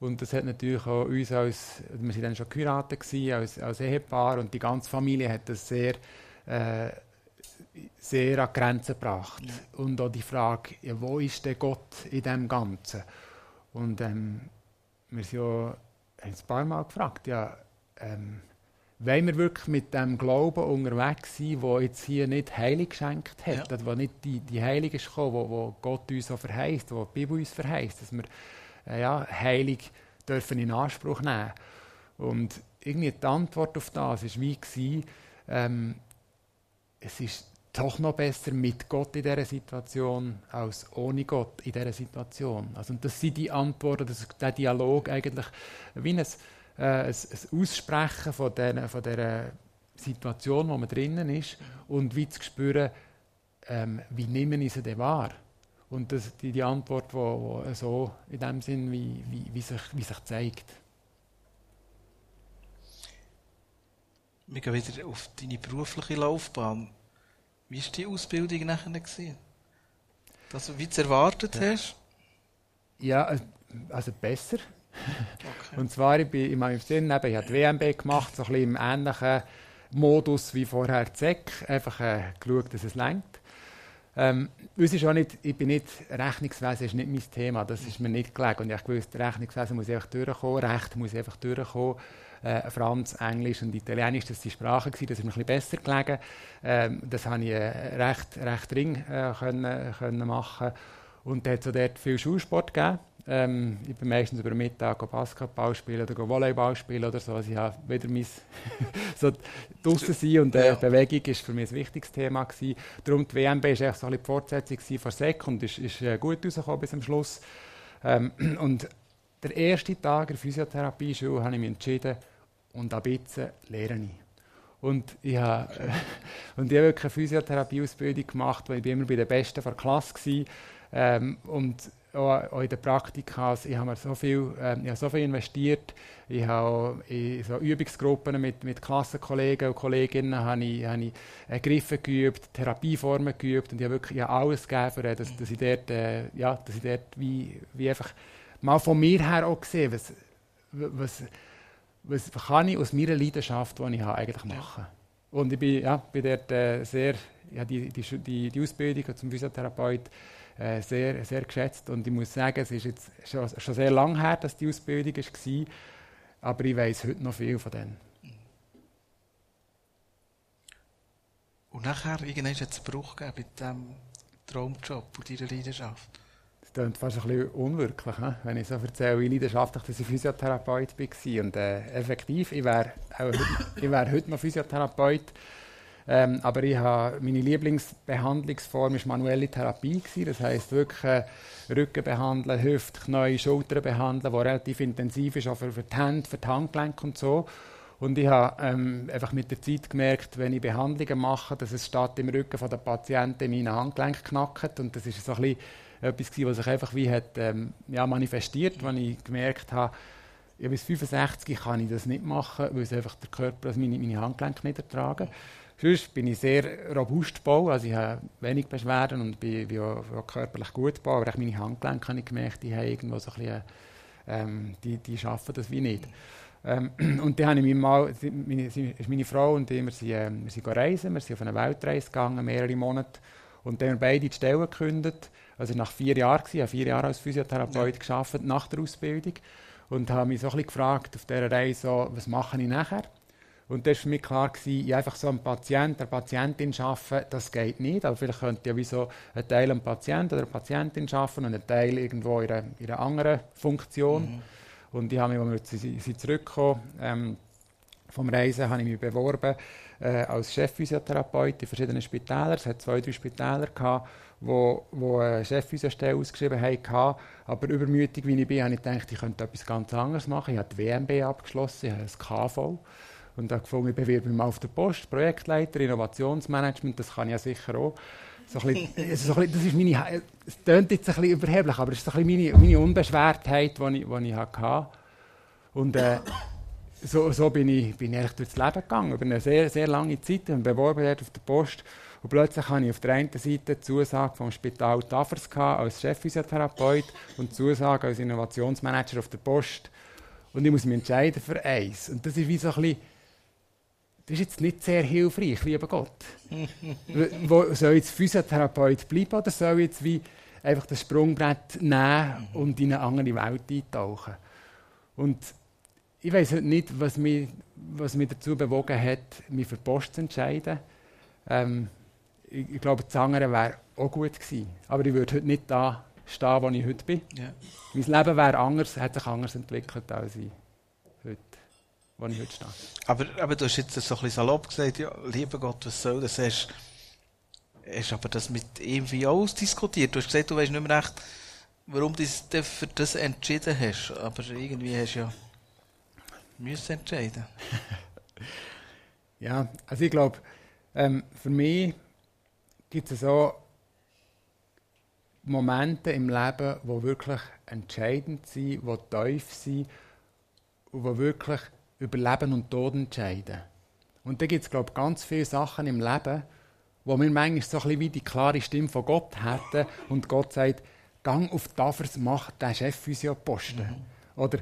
Und das hat natürlich auch uns als, wir waren dann schon geheiratet gewesen, als, als Ehepaar und die ganze Familie hat das sehr, äh, sehr an Grenzen gebracht. Ja. Und auch die Frage, ja, wo ist der Gott in dem Ganzen? Und ähm, wir sind ja, haben ein paar Mal gefragt, ja, ähm, wollen wir wirklich mit dem Glauben unterwegs sein, der jetzt hier nicht Heilig geschenkt hat, ja. wo nicht die, die Heilige ist gekommen, wo, wo Gott uns so verheißt, wo die Bibel uns verheißt, dass wir äh, ja, Heilig dürfen in Anspruch nehmen. Und irgendwie die Antwort auf das war wie gewesen, ähm, es ist doch noch besser mit Gott in dieser Situation als ohne Gott in dieser Situation. Also, und das sind die Antworten, das der Dialog eigentlich wie ein, äh, ein, ein Aussprechen von dieser, von dieser Situation, wo man drinnen ist und wie zu spüren, ähm, wie nehmen ich sie denn wahr? Und das, die, die Antwort, die so in dem Sinn, wie, wie, wie, sich, wie sich zeigt. Wir gehen wieder auf deine berufliche Laufbahn. Wie war die Ausbildung nachher? Gewesen? Das, wie du es erwartet ja. hast? Ja, also besser. Okay. Und zwar, ich bin in meinem Sinn, eben, ich habe die WMB gemacht, so ein bisschen im ähnlichen Modus wie vorher die SEC. Einfach äh, geschaut, dass es längt. Ähm, uns ist auch nicht, ich bin nicht, Rechnungswesen ist nicht mein Thema, das ist mir nicht gelegen. Und ich wusste, Rechnungswesen muss einfach durchkommen, Recht muss einfach durchkommen. Äh, Franz, Englisch und Italienisch, das waren die Sprachen, das ist mir ein bisschen besser gelegen. Ähm, das habe ich äh, recht, recht dringend äh, können, können machen. Und da hat es dort viel Schulsport gegeben. Ähm, ich bin meistens über Mittag Basketball spielen oder Volleyball spielen oder so. Also ich habe wieder mein so draußen sein und äh, Bewegung ist für mich ein wichtiges Thema gewesen. Darum die WMB war so ein die Fortsetzung von SEC und ist, ist äh, gut rausgekommen bis zum Schluss. Ähm, und der erste Tag in der Physiotherapie-Schule habe ich mich entschieden, und ab jetzt lehre ich. Und ich habe, äh, und ich habe wirklich eine Physiotherapie-Ausbildung gemacht, weil ich immer bei den Besten der Klasse war. Ähm, und auch, in den Praktika, also ich habe mir so viel, äh, ich habe so viel investiert. Ich habe in so Übungsgruppen mit, mit Klassenkollegen und Kolleginnen habe ich, habe ich äh, Griffe geübt, Therapieformen geübt und ich habe wirklich ich habe alles gegeben, dass, dass ich dort, äh, ja, dass ich dort wie, wie einfach mal von mir her auch gesehen, was, was, was kann ich aus meiner Leidenschaft, die ich habe, eigentlich machen. Und ich bin, ja, bin dort äh, sehr, ja, die, die, die, die Ausbildung zum Physiotherapeut äh, sehr, sehr geschätzt. Und ich muss sagen, es ist jetzt schon, schon sehr lange her, dass die Ausbildung war, aber ich weiß heute noch viel von denen. Und nachher irgendwann hat es einen Bruch gegeben mit diesem Traumjob und deiner Leidenschaft. Klingt fast ein bisschen unwirklich, wenn ich so erzähle, wie leidenschaftlich dass ich Physiotherapeut war. Und äh, effektiv, ich wäre wär heute noch Physiotherapeut. Ähm, aber ich habe, meine Lieblingsbehandlungsform war manuelle Therapie. Gewesen. Das heisst wirklich äh, Rücken behandeln, Hüfte, Knie, Schultern behandeln, was relativ intensiv ist, auch für, die Hände, für die Handgelenke und so. Und ich habe ähm, einfach mit der Zeit gemerkt, wenn ich Behandlungen mache, dass es statt im Rücken der Patienten meine Handgelenke knackt. Und das ist so ein bisschen etwas, was sich einfach wie hat, ähm, ja, manifestiert, als ich gemerkt habe, ja, bis 65 kann ich das nicht machen, weil es einfach der Körper, also meine, meine Handgelenke nicht ertragen. Sonst bin ich sehr robust gebaut, also ich habe wenig Beschwerden und bin, bin auch, auch körperlich gut gebaut, aber meine Handgelenke habe ich gemerkt, die haben irgendwo so ein bisschen, ähm, die, die schaffen das wie nicht. Ähm, und dann habe ich mal, meine, ist meine Frau und ich, wir sind, äh, wir sind reisen, wir sind auf eine Weltreise gegangen, mehrere Monate. Und dann haben wir beide die Stelle gekündigt. Also nach vier Jahren, ich habe vier Jahre als Physiotherapeut ja. gearbeitet, nach der Ausbildung. Und habe mich so ein bisschen gefragt auf dieser Reise, so, was mache ich nachher? Und das war für mich klar, gewesen, ich einfach so einen Patienten, eine Patientin arbeiten, das geht nicht. Aber vielleicht könnte ja wie so ein Teil am Patient oder eine Patientin arbeiten und ein Teil irgendwo in einer, in einer anderen Funktion. Mhm. Und ich habe mich, als sie, sie zurückgekommen ähm, vom Reisen, habe ich mich beworben äh, als Chefphysiotherapeut in verschiedenen Spitälern. Es hat zwei, drei Spitäler gehabt, wo, wo eine Chefphysiostelle ausgeschrieben haben. Aber übermütig wie ich bin, habe ich gedacht, ich könnte etwas ganz anderes machen. Ich habe die WMB abgeschlossen, ich habe das KV. Und da gefunden, ich bewerbe mich mal auf der Post, Projektleiter, Innovationsmanagement, das kann ich ja sicher auch. So ein bisschen, so ein bisschen, das ist meine, es klingt jetzt ein bisschen überheblich, aber es ist so ein bisschen meine, meine Unbeschwertheit, die ich, die ich hatte. Und äh, so, so bin, ich, bin ich eigentlich durchs Leben gegangen, über eine sehr, sehr lange Zeit. Ich habe beworben auf der Post und plötzlich hatte ich auf der einen Seite die Zusage vom Spital Tafers als Chefphysiotherapeut und die Zusage als Innovationsmanager auf der Post. Und ich muss mich entscheiden für eins. Und das ist wie so ein bisschen, das ist jetzt nicht sehr hilfreich, lieber Gott. Wo, soll jetzt Physiotherapeut bleiben oder soll ich jetzt wie einfach das Sprungbrett nehmen und in eine andere Welt eintauchen? Und ich weiß nicht, was mich, was mich dazu bewogen hat, mich für Post zu entscheiden. Ähm, ich, ich, glaube, das andere wäre auch gut gewesen. Aber ich würde heute nicht da stehen, wo ich heute bin. Yeah. Mein Leben wäre anders, hat sich anders entwickelt als ich heute, wo ich heute stehe. Aber, aber du hast jetzt so ein bisschen salopp gesagt, ja, lieber Gott, was soll das? Hast, hast aber das mit ihm wie ausdiskutiert. Du hast gesagt, du weißt nicht mehr recht, warum du dich für das entschieden hast. Aber irgendwie hast du ja müssen entscheiden. ja, also ich glaube, ähm, für mich gibt es so Momente im Leben, wo wirklich entscheidend sind, wo tief sind und wo wirklich über Leben und Tod entscheiden. Und da gibt es, glaube ich, ganz viele Sachen im Leben, wo wir manchmal so ein bisschen wie die klare Stimme von Gott hätten und Gott sagt, gang auf die Tafers, mach den Chefphysioposten. Mhm. Oder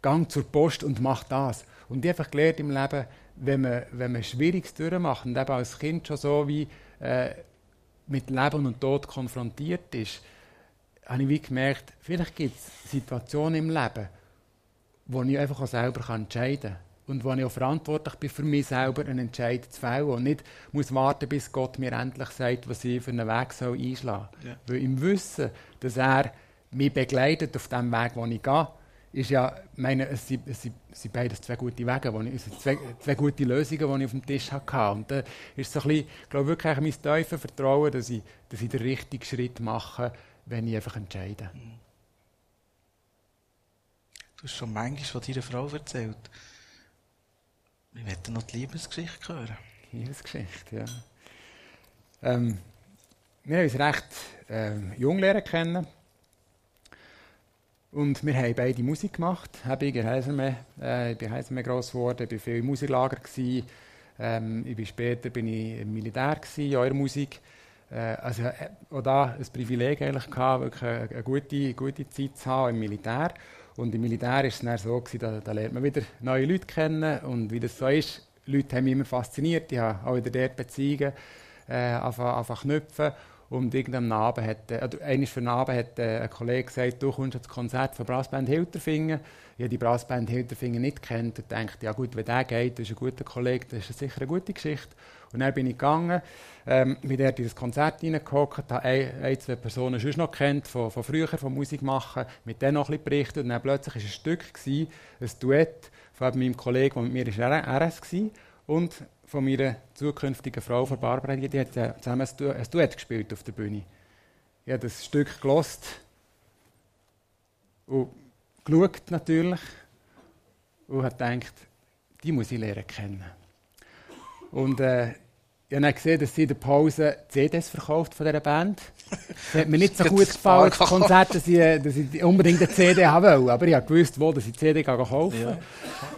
gang zur Post und mach das. Und ich habe einfach gelernt im Leben, wenn man, wenn man Schwieriges durchmacht und eben als Kind schon so wie äh, mit Leben und Tod konfrontiert ist, habe ich wie gemerkt, vielleicht gibt es Situationen im Leben, wo ich einfach auch selber entscheiden kann. Und wo ich auch verantwortlich bin, für mich selber einen Entscheid zu fällen und nicht muss warten, bis Gott mir endlich sagt, was ich für einen Weg soll einschlagen soll. Ja. Weil im Wissen, dass er mich begleitet auf dem Weg, den ich gehe, ist ja, meine, es sind, es sind, es sind beides zwei gute Wege, wo ich, zwei, zwei gute Lösungen, die ich auf dem Tisch hatte. Und da ist so ein bisschen, glaube wirklich mein tiefes Vertrauen, dass ich, dass ich den richtigen Schritt mache, wenn ich einfach entscheide. Du hast schon manchmal von deiner Frau erzählt. Wir möchten noch die Liebesgeschichte hören. Liebesgeschichte, ja. Ähm, wir haben uns recht ähm, jung lernen kennen. Und wir haben beide Musik gemacht. Ich in Heisenme, äh, bin Heisenme gross geworden, ich war viel im Musiklager. Ähm, ich bin später bin ich im Militär, gewesen, in der Musik. Äh, also äh, auch da ein Privileg eigentlich gehabt, wirklich eine, gute, gute Zeit zu haben im Militär. Und im Militär war es dann so, gewesen, da, da lernt man wieder neue Leute kennen. Und wie das so ist, Leute haben mich immer fasziniert. Ich habe auch wieder dort Beziehungen äh, einfach knüpfen. Und irgendeinem Abend hat, äh, oder für einen Abend hat äh, ein Kollege gesagt, du kommst ins Konzert von Brassband Hilterfingen. Ich habe die Brassband Hilterfingen nicht kennt und dachte, ja gut, wenn der geht, das ist ein guter Kollege, das ist sicher eine gute Geschichte. Und dann bin ich gegangen, ähm, bin dort in das Konzert reingehockt, habe ein, ein, zwei Personen schon noch kennt, von, von früher, von Musik machen, mit denen noch ein bisschen berichtet. Und dann plötzlich war ein Stück, gewesen, ein Duett von meinem Kollegen, der mit mir in RS war, und von meiner zukünftigen Frau, von Barbara, die hat zusammen ein Duett gespielt auf der Bühne. Ich habe das Stück gelost und geschaut natürlich und habe gedacht, die muss ich lernen kennen. Und äh, ich habe gesehen, dass sie in der Pause CDs verkauft von dieser Band. Das hat mir nicht so gut gefallen, das Konzert, dass ich, dass ich unbedingt eine CD haben wollte. Aber ich wusste, wo dass ich die CD kaufen ja.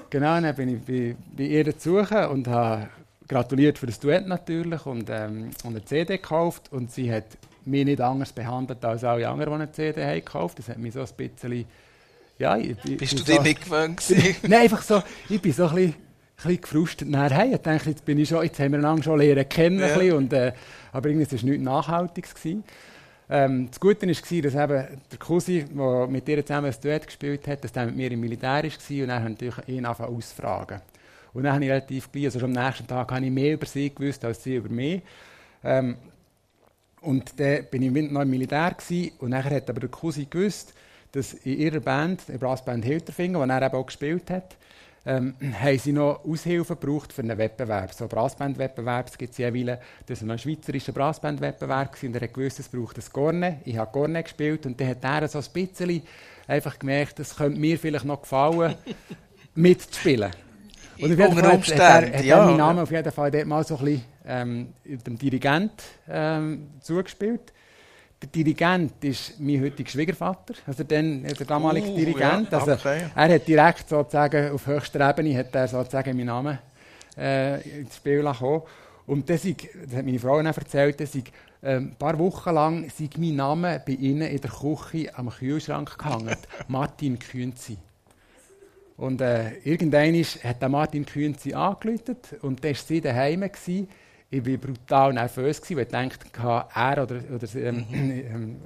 Genau, dann bin ich bei, bei ihr zu suchen und habe gratuliert für das Duett natürlich und, ähm, und eine CD gekauft. Und sie hat mich nicht anders behandelt als alle anderen, die eine CD haben gekauft. Das hat mich so ein bisschen... Ja, ich, Bist du so, dir nicht gewöhnt Nein, einfach so, ich bin so ein bisschen bisschen gefrustet nachher. Ich dachte, jetzt, bin ich schon, jetzt haben wir einander schon lernen kennen. Ja. Und, äh, aber irgendwie war es nichts Nachhaltiges. Ähm, das Gute war, dass eben der Cousin, der mit ihr zusammen ein Duett gespielt hat, dass der mit mir im Militär war und dann natürlich ihn anfangen ausfragen. Und dann habe ich relativ gleich, also schon am nächsten Tag, habe ich mehr über sie gewusst als sie über mich. Ähm, und dann bin ich noch im Militär gewesen, und nachher hat aber der Cousin gewusst, dass in ihrer Band, der Brassband Hilterfinger, die er eben auch gespielt hat, ähm, haben sie noch Aushilfen gebraucht für einen Wettbewerb. So Brassbandwettbewerb gibt es jeweils. Das war ein schweizerischer Brassbandwettbewerb und er hat gewusst, es braucht ein Gorne. Ich habe Gorne gespielt und dann hat er so ein bisschen einfach gemerkt, es könnte mir vielleicht noch gefallen, mitzuspielen. Und auf jeden Fall hat, er, hat ja. meinen Namen auf jeden Fall dort mal so ein bisschen ähm, dem Dirigent ähm, zugespielt. Der Dirigent ist mein heutiger Schwiegervater, also dann, der damalige uh, Dirigent. Ja, also, er hat direkt sozusagen auf höchster Ebene hat er sozusagen meinen Namen äh, ins Spiel gekommen. Und das, ist, das hat meine Frau dann erzählt, dass ich äh, ein paar Wochen lang sei mein Name bei ihnen in der Küche am Kühlschrank gehangen. Martin Künzi. Und äh, irgendwann hat der Martin Künzi angerufen und dann war sie daheim. Gewesen, ich war brutal nervös, weil ich dachte, er oder, oder ähm, ähm,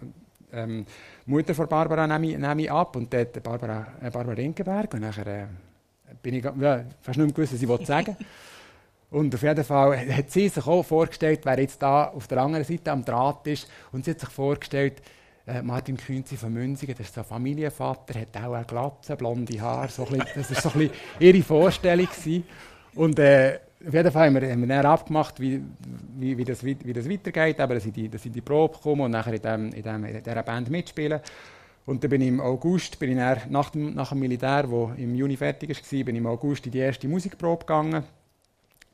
ähm, Mutter von Barbara nehme ich, nehme ich ab und dort Barbara, äh, Barbara Rinkenberg. Und nachher äh, bin ich ja, fast nicht mehr gewusst, was ich sagen Und auf jeden Fall hat sie sich auch vorgestellt, wer jetzt da auf der anderen Seite am Draht ist. Und sie hat sich vorgestellt, äh, Martin Künzi von Münzigen, das ist so ein Familienvater, hat auch eine Glatze, blonde Haare. So ein bisschen, das war so ein bisschen ihre Vorstellung. Gewesen. Und äh, auf jeden Fall haben wir, haben wir dann abgemacht, wie, wie, wie, das, wie, wie das weitergeht, aber dass ich, die, dass ich die Probe komme und nachher in, dem, in, dem, in dieser Band mitspielen. Und dann bin ich im August, bin ich nach, dem, nach dem Militär, wo im Juni fertig war, bin ich im August in die erste Musikprobe gegangen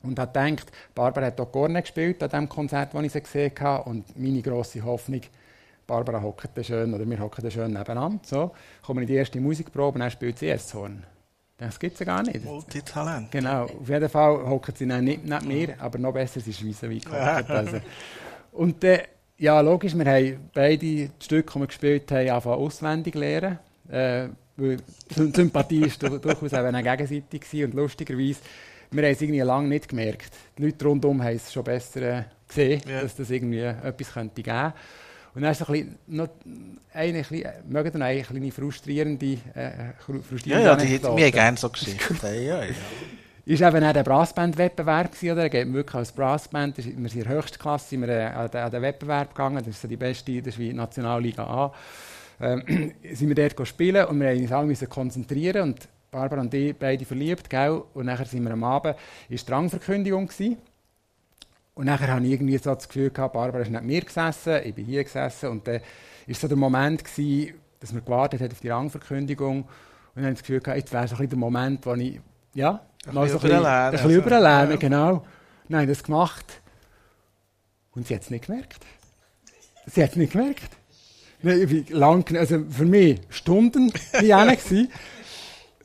und habe gedacht, Barbara hat auch Gorne gespielt an dem Konzert, das ich sie gesehen habe und meine grosse Hoffnung, Barbara hockt schön, oder wir hocken schön nebeneinander, so, kommen in die erste Musikprobe und dann spielt sie Horn. Das gibt es ja gar nicht. Multitalent. Genau. Auf jeden Fall hocken sie dann nicht neben mir, aber noch besser, sie ist wie gehockt. Also. Und äh, ja, logisch, wir haben beide die Stücke, die wir gespielt haben, einfach auswendig lernen. Äh, weil Sympathie war durchaus auch eine gegenseitig und lustigerweise, wir haben es irgendwie lange nicht gemerkt. Die Leute rundherum haben es schon besser äh, gesehen, yeah. dass das irgendwie etwas könnte geben könnte. Und dann ist so ein bisschen, noch eine, ein mögen dann eine kleine frustrierende, äh, frustrierende Ja, ja, die hätten mir gerne so Geschichten. ja, ja. Ist eben auch der Brassband-Wettbewerb gewesen, oder? Da geht wirklich als Brassband, wir sind in der Höchstklasse, sind wir äh, an, den, an den Wettbewerb gegangen, das ist so die beste, das ist wie Nationalliga A. Ähm, sind wir dort spielen und wir mussten uns alle konzentrieren und Barbara und ich beide verliebt, gell? Und nachher sind wir am Abend, ist die Rangverkündigung gewesen. Und nachher hatte ich irgendwie so das Gefühl, gehabt, Barbara ist nicht mir gesessen, ich bin hier gesessen. Und dann war so der Moment, gewesen, dass man gewartet hat auf die Rangverkündigung. Und dann habe ich das Gefühl, gehabt, jetzt wäre so ein der Moment, wo ich ja, ein mal so ein bisschen, ein bisschen überlernen, ja. genau. Nein, das gemacht. Und sie hat es nicht gemerkt. Sie hat es nicht gemerkt. Ich lang, also für mich Stunden wie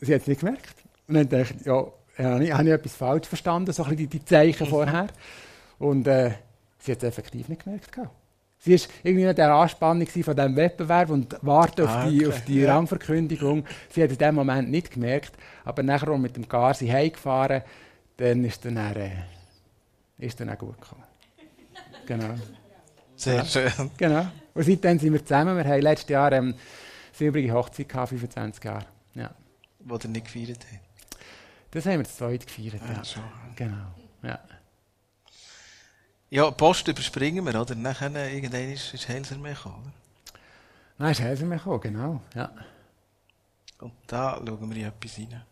Sie hat es nicht gemerkt. Und dann dachte ich, ja, habe ich, habe ich etwas falsch verstanden, so ein bisschen die, die Zeichen vorher. Und äh, sie hat es effektiv nicht gemerkt. Sie war irgendwie in der Anspannung von diesem Wettbewerb und wartet ah, auf die, okay. auf die ja. Rangverkündigung. Sie hat es in dem Moment nicht gemerkt, aber nachher, mit dem Car sie heimgefahren dann ist dann, äh, ist dann auch gut gekommen. Genau. Sehr Ja. schön. Genau. Und seitdem sind wir zusammen. Wir haben letztes Jahr ähm, silbrige Hochzeit gehabt, 25 Jahre. Ja. Wo ihr nicht gefeiert habt. Das haben wir zu zweit gefeiert. Ja, Ja. schon. Genau. Ja. Ja, die Post überspringen wir, oder? Nachher irgendwann ist, ist Helser mehr gekommen, oder? Nein, ist Helser mehr gekommen, genau. Ja. Und da schauen wir in etwas rein.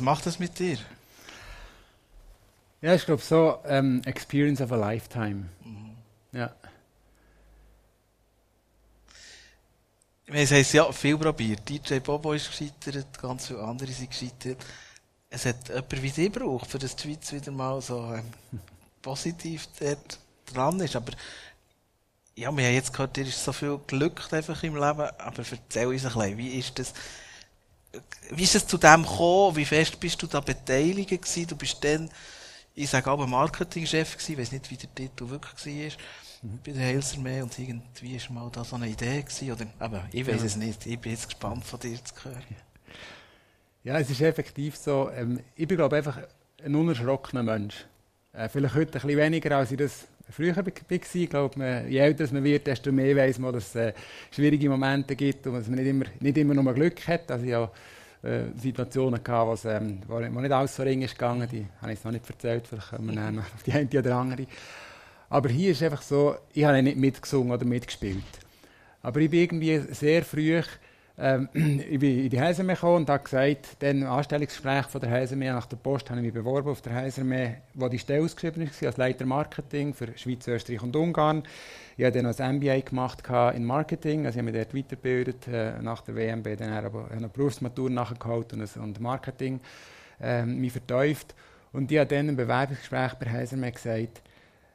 Was macht das mit dir? Ja, ich glaube so, ähm, Experience of a Lifetime. Ja. Wir haben es ja viel probiert. DJ Bobo ist gescheitert, ganz viele andere sind gescheitert. Es hat jemanden wie dich gebraucht, für dass die Schweiz wieder mal so ähm, positiv dran ist. Aber ja, wir haben jetzt gehört, dir ist so viel Glück einfach im Leben. Aber erzähl uns ein bisschen, wie ist das, wie ist es zu dem gekommen? Wie fest bist du da beteiligt gewesen? Du bist dann, ich sage auch, Marketingchef gewesen. Ich weiß nicht, wie der Titel wirklich war. Bei der Helsermee und irgendwie ist mal da so eine Idee gewesen. Oder, aber ich weiß Ja. es nicht. Ich bin jetzt gespannt von dir zu hören. Ja, es ist effektiv so. Ähm, ich bin, glaube einfach ein unerschrockener Mensch. Äh, vielleicht heute ein bisschen weniger, als ich das früher war. Glaube, je älter man wird, desto mehr weiß man, dass es äh, schwierige Momente gibt und dass man nicht immer, nicht immer nur Glück hat. Also ich hatte äh, Situationen, wo, es, ähm, wo nicht alles so ring ist gegangen. Die habe ich noch nicht erzählt, vielleicht kommen wir noch auf die eine oder andere. Aber hier ist einfach so, ich habe nicht mitgesungen oder mitgespielt. Aber ich bin irgendwie sehr früh, ähm, ich bin in die Heisermee gekommen und habe gesagt, dann im Anstellungsgespräch von der Heisermee nach der Post habe ich mich beworben auf der Heisermee, wo die Stelle ausgeschrieben war, als Leiter Marketing für Schweiz, Österreich und Ungarn. Ich habe dann noch ein MBA gemacht in Marketing, also ich habe mich dort weitergebildet, äh, nach der WMB, dann aber eine Berufsmatur nachgeholt und, ein- und Marketing ähm, mich vertieft. Und ich habe dann im Bewerbungsgespräch bei Heisermee gesagt,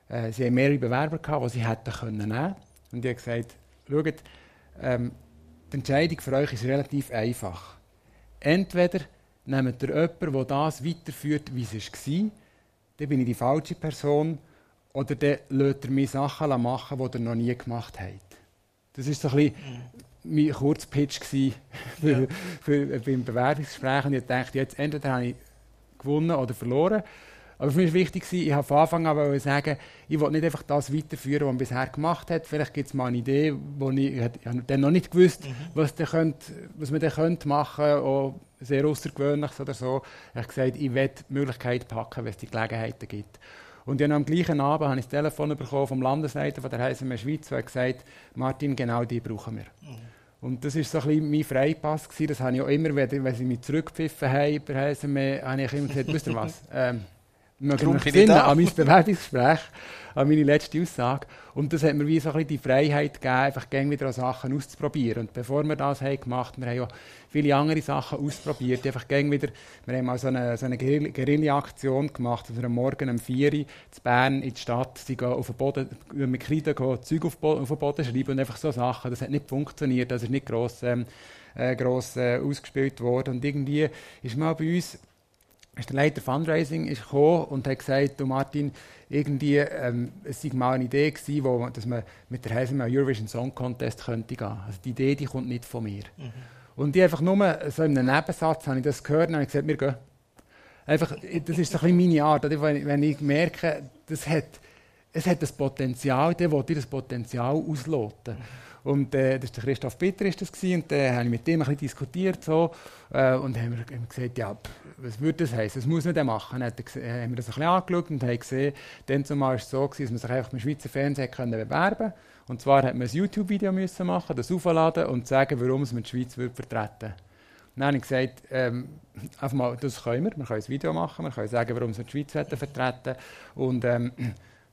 äh, sie haben mehrere Bewerber gehabt, die sie hätten können nehmen. Und ich habe gesagt, schaut, ähm, die Entscheidung für euch ist relativ einfach. Entweder nehmt ihr jemanden, der das weiterführt, wie es war, dann bin ich die falsche Person, oder dann lasst ihr mir Sachen machen, die ihr noch nie gemacht habt. Das war so ein bisschen mein Kurzpitch gewesen für, für, beim Bewerbungsgespräch. Und ich dachte, jetzt entweder habe ich gewonnen oder verloren. Aber für mich war wichtig, ich habe von Anfang an sagen, ich will nicht einfach das weiterführen, was man bisher gemacht hat. Vielleicht gibt es mal eine Idee, wo ich, ich habe dann noch nicht gewusst, was, der könnt, was man dann könnte machen könnte, sehr außergewöhnliches oder so. Ich habe gesagt, ich will die Möglichkeit packen, wenn es die Gelegenheiten gibt. Und dann am gleichen Abend habe ich das Telefon bekommen vom Landesleiter von der HSM Schweiz, der gesagt, Martin, genau die brauchen wir. Und das war so ein bisschen mein Freipass. Gewesen. Das habe ich auch immer, wenn, wenn sie mich zurückgepfiffen haben, bei HSM, habe ich immer gesagt, wisst ihr was, ähm, mögen Darum mich erinnern an mein Bewerbungsgespräch, an meine letzte Aussage. Und das hat mir wie so ein bisschen die Freiheit gegeben, einfach gerne wieder an Sachen auszuprobieren. Und bevor wir das haben gemacht wir haben ja viele andere Sachen ausprobiert, einfach gerne wieder, wir haben mal so eine, so eine Guerilla- Guerilla-Aktion gemacht, dass wir am Morgen um 4 Uhr zu Bern in die Stadt, sie gehen auf den Boden, mit Kreide gehen, Zeug auf, auf den Boden schreiben und einfach so Sachen. Das hat nicht funktioniert, das ist nicht gross, ähm, äh, gross äh, ausgespielt worden. Und irgendwie ist mal bei uns ist der Leiter Fundraising ist gekommen und hat gesagt, du Martin, irgendwie, ähm, es sei mal eine Idee gewesen, wo, dass man mit der Heise einen Eurovision Song Contest könnte gehen. Also die Idee, die kommt nicht von mir. Und ich einfach nur so in einem Nebensatz habe ich das gehört und habe gesagt, wir gehen. Einfach, das ist so ein bisschen meine Art. Wenn, wenn ich merke, das hat, es hat das Potenzial, dann will ich das Potenzial ausloten. Und äh, das der Christoph Bitter ist das und äh, habe ich mit dem ein bisschen diskutiert so, äh, und haben wir, gesagt, ja, was würde das heißen? Was muss man denn machen? Dann haben wir das ein bisschen angeschaut und haben gesehen, dann zumal war es so, gewesen, dass man sich einfach beim Schweizer Fernsehen bewerben Und zwar hat man ein YouTube-Video machen, das aufladen und sagen, warum es man die Schweiz würde vertreten dann habe ich gesagt, ähm, einfach mal, das können wir. Wir können ein Video machen, wir können sagen, warum wir die Schweiz vertreten Und ähm,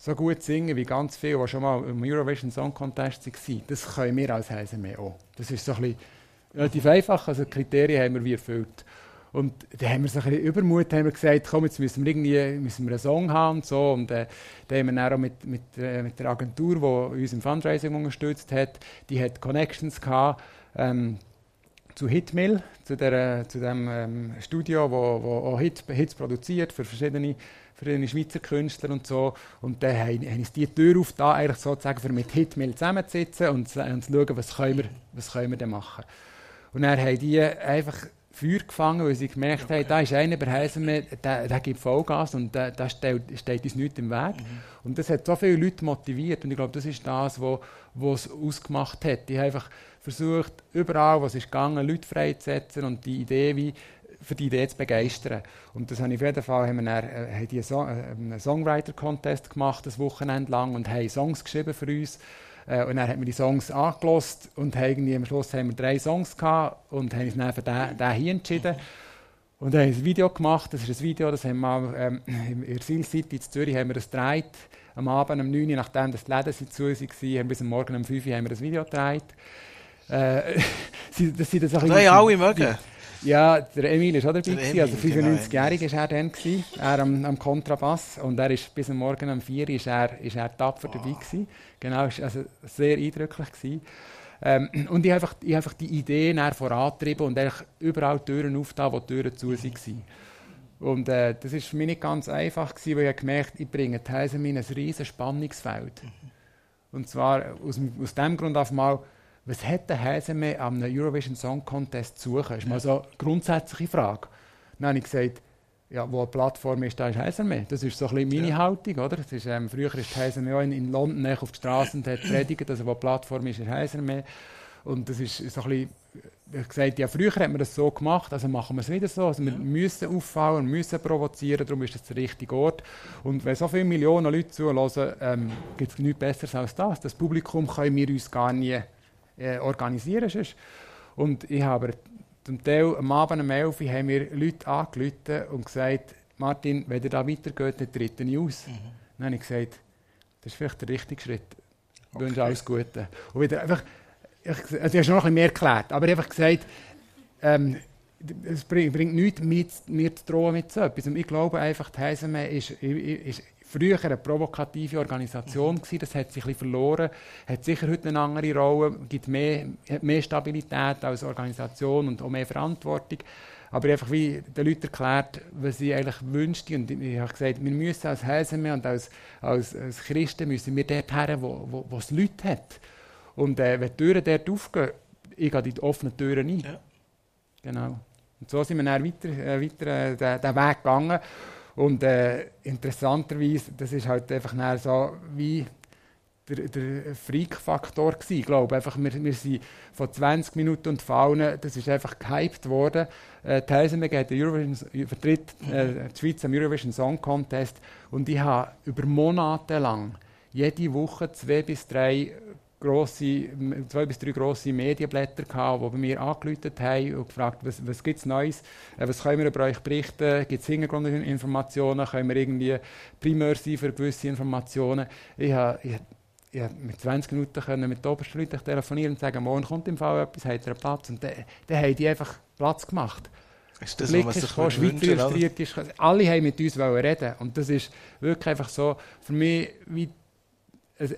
so gut singen wie ganz viele, die schon mal im Eurovision Song Contest waren, das können wir als HSME auch. Das ist so ein relativ einfach, also die Kriterien haben wir wie erfüllt. Und dann haben wir so ein bisschen Übermut haben wir gesagt, komm, jetzt müssen wir irgendwie müssen wir einen Song haben und so. Und äh, dann haben wir dann auch mit, mit, äh, mit der Agentur, die uns im Fundraising unterstützt hat, die hat Connections gehabt, ähm, zu Hitmill, zu, der, zu dem ähm, Studio, wo, wo auch Hits, Hits produziert für verschiedene, verschiedene Schweizer Künstler und so. Und dann haben, uns die Tür auf da eigentlich sozusagen für mit Hitmill zusammenzusitzen und, und zu schauen, was können wir, was können wir denn machen. Und dann haben die einfach Feuer gefangen, weil sie gemerkt haben, da ist einer bei Heisenme, der, der gibt Vollgas und der, der steht, steht uns nichts im Weg. Und das hat so viele Leute motiviert und ich glaube, das ist das, was es ausgemacht hat. Die haben einfach versucht, überall, was ist gegangen, Leute freizusetzen und die Idee wie für die Idee zu begeistern. Und das habe ich auf jeden Fall, haben wir dann, äh, haben die äh, einen Songwriter-Contest gemacht, das Wochenende lang, und haben Songs geschrieben für uns. Äh, und dann haben wir die Songs angelost und haben irgendwie am Schluss haben wir drei Songs gehabt und haben uns dann für den, den hier entschieden. Und haben ein Video gemacht, das ist ein Video, das haben wir mal, ähm, in der Seal City in Zürich haben wir das gedreht. Am Abend um 9 Uhr, nachdem das die Läden zu waren, haben bis am Morgen um 5 Uhr haben wir das Video gedreht. Äh, das sind das Das haben alle mögen. Ja, der Emil ist auch dabei, gewesen, also genau, 95-jährig ist er dann, gewesen, er am, am Kontrabass und er ist bis am Morgen um 4 Uhr ist er, ist er tapfer dabei gewesen. Genau, ist also sehr eindrücklich gewesen. Ähm, und ich habe einfach, ich habe einfach die Idee dann vorantrieben und eigentlich überall Türen aufgetan, wo die Türen zu waren. Und äh, das ist für mich nicht ganz einfach gewesen, weil ich habe gemerkt, ich bringe die Heise in ein riesen Spannungsfeld. Und zwar aus, aus dem Grund auf mal, was hat der Häseme am Eurovision Song Contest zu suchen? Das ist mal so eine grundsätzliche Frage. Dann habe ich gesagt, ja, wo eine Plattform ist, da ist Häseme. Das ist so ein bisschen meine Haltung, oder? Das ist, ähm, früher ist Häseme auch in, in London auf die Straße und hat predigt, also wo eine Plattform ist, ist Häseme. Und das ist so ein bisschen, ich habe gesagt, ja, früher hat man das so gemacht, also machen wir es wieder so. Also wir müssen auffallen, wir müssen provozieren, darum ist das der richtige Ort. Und wenn so viele Millionen Leute zuhören, ähm, gibt es nichts Besseres als das. Das Publikum können wir uns gar nie äh, organisieren. Sonst. Und ich habe zum Teil am Abend um 11 Uhr haben wir Leute angerufen und gesagt, Martin, wenn ihr da weitergeht, dann trete ich aus. Dann habe ich gesagt, das ist vielleicht der richtige Schritt. Ich wünsche Okay. alles Gute. Und wieder einfach, ich, also ich habe schon noch ein bisschen mehr erklärt, aber einfach gesagt, ähm, es bringt, bringt nichts, mir, mir zu drohen mit so etwas. Und ich glaube einfach, die Heiseme ist, ist früher eine provokative Organisation gewesen, das hat sich ein bisschen verloren, hat sicher heute eine andere Rolle, gibt mehr, mehr Stabilität als Organisation und auch mehr Verantwortung. Aber einfach wie den Leuten erklärt, was sie eigentlich wünschten. Und ich habe gesagt, wir müssen als HSM und als, als, als Christen müssen wir dort her, wo, wo, wo es Leute hat. Und äh, wenn die Türen dort aufgehen, ich gehe in die offenen Türen ein. Ja. Genau. Und so sind wir dann weiter, äh, weiter äh, den, den Weg gegangen. Und äh, interessanterweise, das ist halt einfach so wie der, der Freak-Faktor gewesen. Glaube einfach, wir, wir sind von 20 Minuten und Faunen, das ist einfach gehypt worden. Äh, die Heisenberg hat Eurovision, vertritt äh, die Schweiz am Eurovision Song Contest und ich habe über Monate lang jede Woche zwei bis drei grosse, zwei bis drei grosse Medienblätter gehabt, die bei mir angerufen haben und gefragt, was, was gibt es Neues, äh, was können wir über euch berichten, gibt es Hintergrundinformationen, können wir irgendwie primär sein für gewisse Informationen. Ich habe, ich, ich habe mit 20 Minuten können mit den obersten Leuten telefonieren und sagen, morgen kommt im Fall etwas, habt ihr einen Platz? Und dann, dann haben die einfach Platz gemacht. Ist das, was Blick man ist gekommen, Schweizer illustriert ist. Alle haben mit uns wollen reden. Und das ist wirklich einfach so für mich wie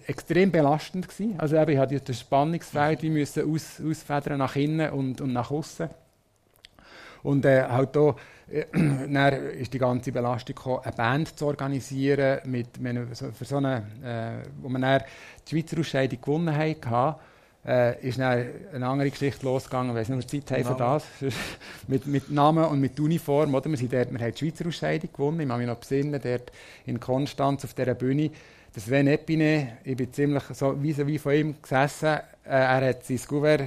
extrem belastend gewesen. Also eben, ich hatte das Spannungsfeld, die müssen aus, ausfedern nach innen und, und nach außen. Und äh, halt da, äh, dann ist die ganze Belastung gekommen, eine Band zu organisieren, mit, mit, so- für so eine, äh, wo wir dann die Schweizer Ausscheidung gewonnen haben, äh, ist dann eine andere Geschichte losgegangen, ich ob wir Zeit haben für Namen. das, mit, mit Namen und mit Uniform, oder? Wir, sind dort, wir haben die Schweizer Ausscheidung gewonnen, ich kann mich noch besinnen, dort in Konstanz auf dieser Bühne, das Sven Epine, ich bin ziemlich so vis-à-vis von ihm gesessen, äh, er hat sein Kuvert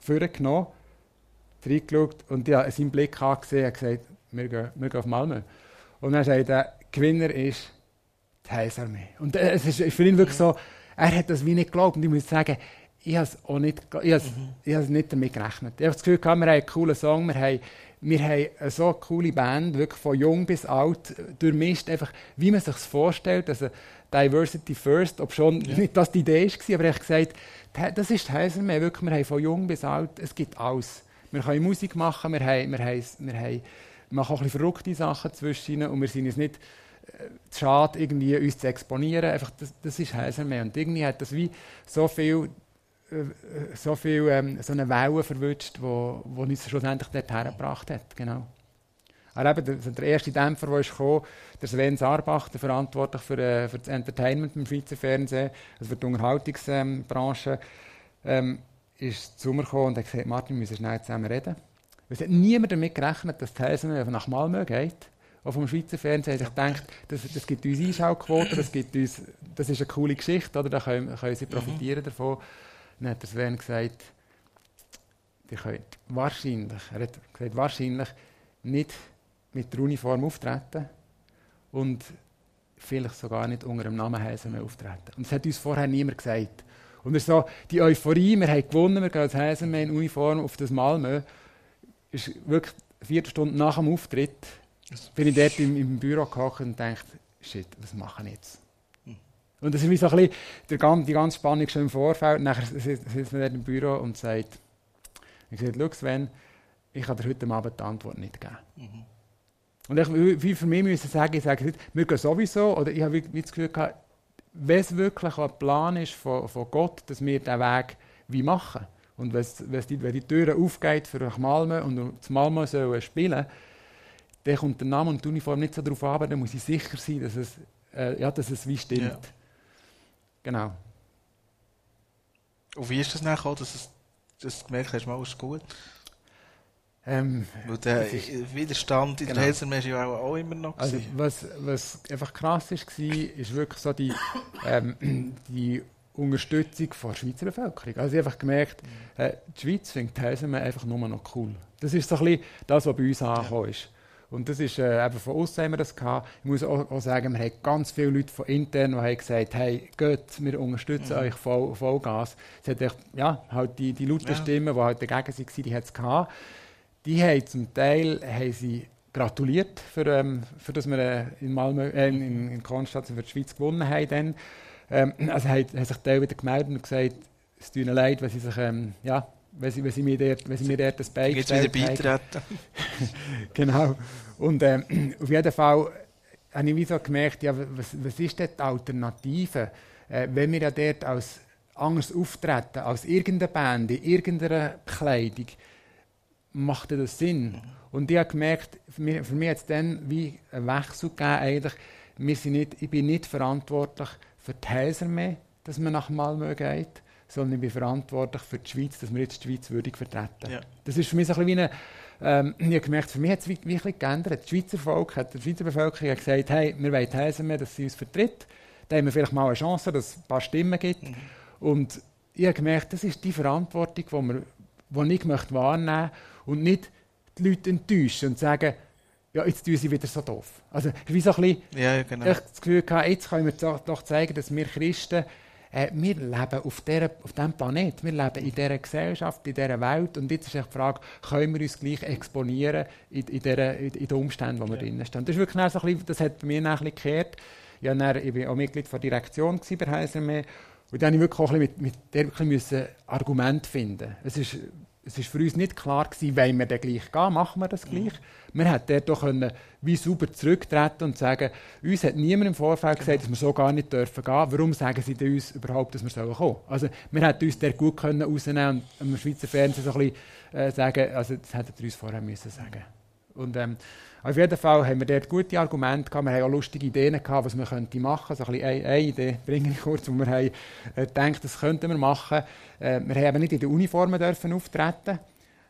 vorgenommen, reingeschaut und ja, seinen Blick angesehen und gesagt, wir gehen, wir gehen auf Malmö. Und dann sagt er, Gewinner ist die Heilsarmee. Und äh, es ist für ihn wirklich so, er hat das wie nicht geglaubt. Und ich muss sagen, ich habe es auch nicht, ich habe es- ich habe nicht damit gerechnet. Ich habe das Gefühl, gehabt, wir haben einen coolen Song, wir haben, wir haben eine so coole Band, wirklich von jung bis alt, durchmischt, einfach, wie man sich vorstellt, also Diversity First, ob schon nicht das die Idee war, aber ich habe gesagt, «Tä- das ist die Heilsarmee, wirklich, wir haben von jung bis alt, es gibt alles. Wir können Musik machen, wir, haben, wir, haben, wir, haben, wir machen auch ein bisschen verrückte Sachen zwischen und wir sind uns nicht äh, zu schade, irgendwie uns zu exponieren. Einfach, das, das ist Heisermeer. Und irgendwie hat das wie so viel, äh, äh, so, viel ähm, so eine Welle verwünscht, wo, wo uns schlussendlich dorthin gebracht hat. Genau. Aber eben, der, der erste Dämpfer, der ist gekommen, der Sven Sarbach, der verantwortlich für, äh, für das Entertainment im Schweizer Fernsehen, also für die Unterhaltungsbranche, ähm, ist zu mir gekommen und hat gesagt, Martin, wir müssen schnell zusammen reden. Es hat niemand damit gerechnet, dass die Heilsarmee nach Malmö geht. Auch vom Schweizer Fernsehen. Ich denke, das, das gibt uns Einschauquoten, das, gibt uns, das ist eine coole Geschichte, oder? da können, können sie profitieren davon. Dann hat der Sven gesagt, die könnt wahrscheinlich, er hat gesagt, wahrscheinlich nicht mit der Uniform auftreten und vielleicht sogar nicht unter dem Namen Heilsarmee auftreten. Und das hat uns vorher niemand gesagt. Und so, die Euphorie, wir haben gewonnen, wir gehen als Heilsarmee in Uniform auf das Malmö, ist wirklich eine Viertelstunde nach dem Auftritt, bin ich dort im, im Büro gehockt und dachte, shit, was mache ich jetzt? Und das ist wie so ein bisschen der, gan- die ganze Spannung schon im Vorfeld. Und Nachher sitzt man dort im Büro und sagt, ich sage, schau Sven, ich kann dir heute Abend die Antwort nicht geben. Und ich, wie für mich müssen sagen, ich sage wir gehen sowieso, oder ich habe wie, das Gefühl gehabt, wenn es wirklich ein Plan ist von, von Gott, dass wir diesen Weg wie machen, und wenn's, wenn's die, wenn die Tür aufgeht für nach Malmö und zu Malmö sollen spielen, dann kommt der Name und die Uniform nicht so darauf an, dann muss ich sicher sein, dass es, äh, ja, dass es wie stimmt. Ja. Genau. Und wie ist das nachher, dass, es, dass du gemerkt hast, mal ist gut? Ähm, Weil der Widerstand in Genau. der Helsermeer ist ja auch, immer noch Also was, was einfach krass war, ist wirklich so die, ähm, die Unterstützung von der Schweizer Bevölkerung. Also ich habe einfach gemerkt, äh, die Schweiz findet Heilsarmee einfach nur noch cool. Das ist so ein bisschen das, was bei uns angekommen ist. Und das ist äh, eben von außen haben wir das gehabt. Ich muss auch, auch sagen, wir haben ganz viele Leute von intern, die haben gesagt, hey, geht, wir unterstützen euch voll, Vollgas. Es hat echt, ja, halt die, die lauten Ja. Stimmen, die halt dagegen waren, die hat es gehabt. Die haben zum Teil haben sie gratuliert, für, ähm, für dass wir äh, in, Malmö, äh, in, in Konstanz für die Schweiz gewonnen haben. Dann. Ähm, also haben, haben sich Teil wieder gemeldet und gesagt, es tut ihnen leid, wenn sie sich, ähm, ja, wenn sie, wenn sie mir dort, wenn sie mir dort das Bein Jetzt wieder beitreten. Genau. Und ähm, auf jeden Fall habe ich wie so gemerkt, ja, was, was ist denn die Alternative, äh, wenn wir ja dort als anders auftreten, als irgendeine Band, in irgendeiner Kleidung, macht das Sinn? Und ich habe gemerkt, für mich, für mich hat es dann wie einen Wechsel gegeben, eigentlich, wir sind nicht, ich bin nicht verantwortlich für die Häuser mehr, dass man nach Malmö geht, sondern ich bin verantwortlich für die Schweiz, dass wir jetzt die Schweiz würdig vertreten. Ja. Das ist für mich so ein bisschen wie eine, ähm, ich habe gemerkt, für mich hat es wirklich geändert. Das Schweizer Volk, hat, die Schweizer Bevölkerung hat gesagt, hey, wir wollen die Häuser mehr, dass sie uns vertritt. Da haben wir vielleicht mal eine Chance, dass es ein paar Stimmen gibt. Und ich habe gemerkt, das ist die Verantwortung, die, wir, die ich möchte wahrnehmen möchte und nicht die Leute enttäuschen und sagen, ja, jetzt tun sie wieder so doof. Also, wie so ein bisschen, Ja, ja, genau. ich das Gefühl gehabt, jetzt können wir doch, doch zeigen, dass wir Christen, äh, wir leben auf, dieser, auf diesem Planet, wir leben in dieser Gesellschaft, in dieser Welt und jetzt ist die Frage, können wir uns gleich exponieren in, in, dieser, in, in den Umständen, wo wir drinnen stehen. Das, ist wirklich so ein bisschen, das hat bei mir ein bisschen gekehrt. Ich, war auch Mitglied der Direktion bei Heisermeer und dann musste ich wirklich auch ein bisschen mit, mit der Argument finden. Es ist, es ist für uns nicht klar gewesen, wollen wir dann gleich gehen, machen wir das gleich. Wir hätten dort doch können, wie sauber zurücktreten und sagen, uns hat niemand im Vorfeld gesagt, dass wir so gar nicht dürfen gehen. Warum sagen sie denn uns überhaupt, dass wir sollen kommen? Also wir hätten uns dort gut können rausnehmen und am Schweizer Fernsehen so ein bisschen äh, sagen, also das hätten sie uns vorher müssen sagen. Und ähm, auf jeden Fall haben wir dort gute Argumente gehabt. Wir haben auch lustige Ideen gehabt, was man könnte machen. So ein bisschen eine, eine Idee bringe ich kurz, wo wir haben äh, gedacht, das könnten wir machen. Äh, wir haben nicht in den Uniformen dürfen auftreten.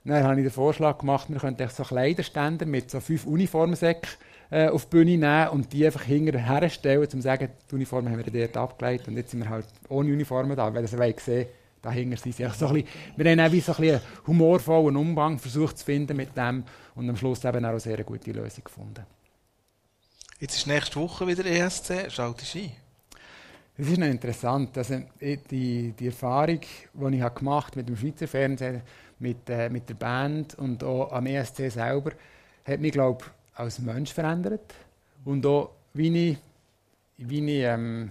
Dann habe ich den Vorschlag gemacht, wir könnten so Kleiderständer mit so fünf Uniformsäcken äh, auf die Bühne nehmen und die einfach hinterher herstellen, um zu sagen, die Uniformen haben wir dort abgelegt und jetzt sind wir halt ohne Uniformen da, weil das wollen sehen, dahinter sind sie. So ein bisschen, wir haben auch so ein einen humorvollen Umgang versucht zu finden mit dem und am Schluss eben auch eine sehr gute Lösung gefunden. Jetzt ist nächste Woche wieder ESC. Schaltest du ein? Es ist noch interessant, also die, die Erfahrung, die ich gemacht mit dem Schweizer Fernsehen, mit, äh, mit der Band und auch am ESC selber, hat mich, glaube ich, als Mensch verändert. Und auch, wie ich, wie ich ähm,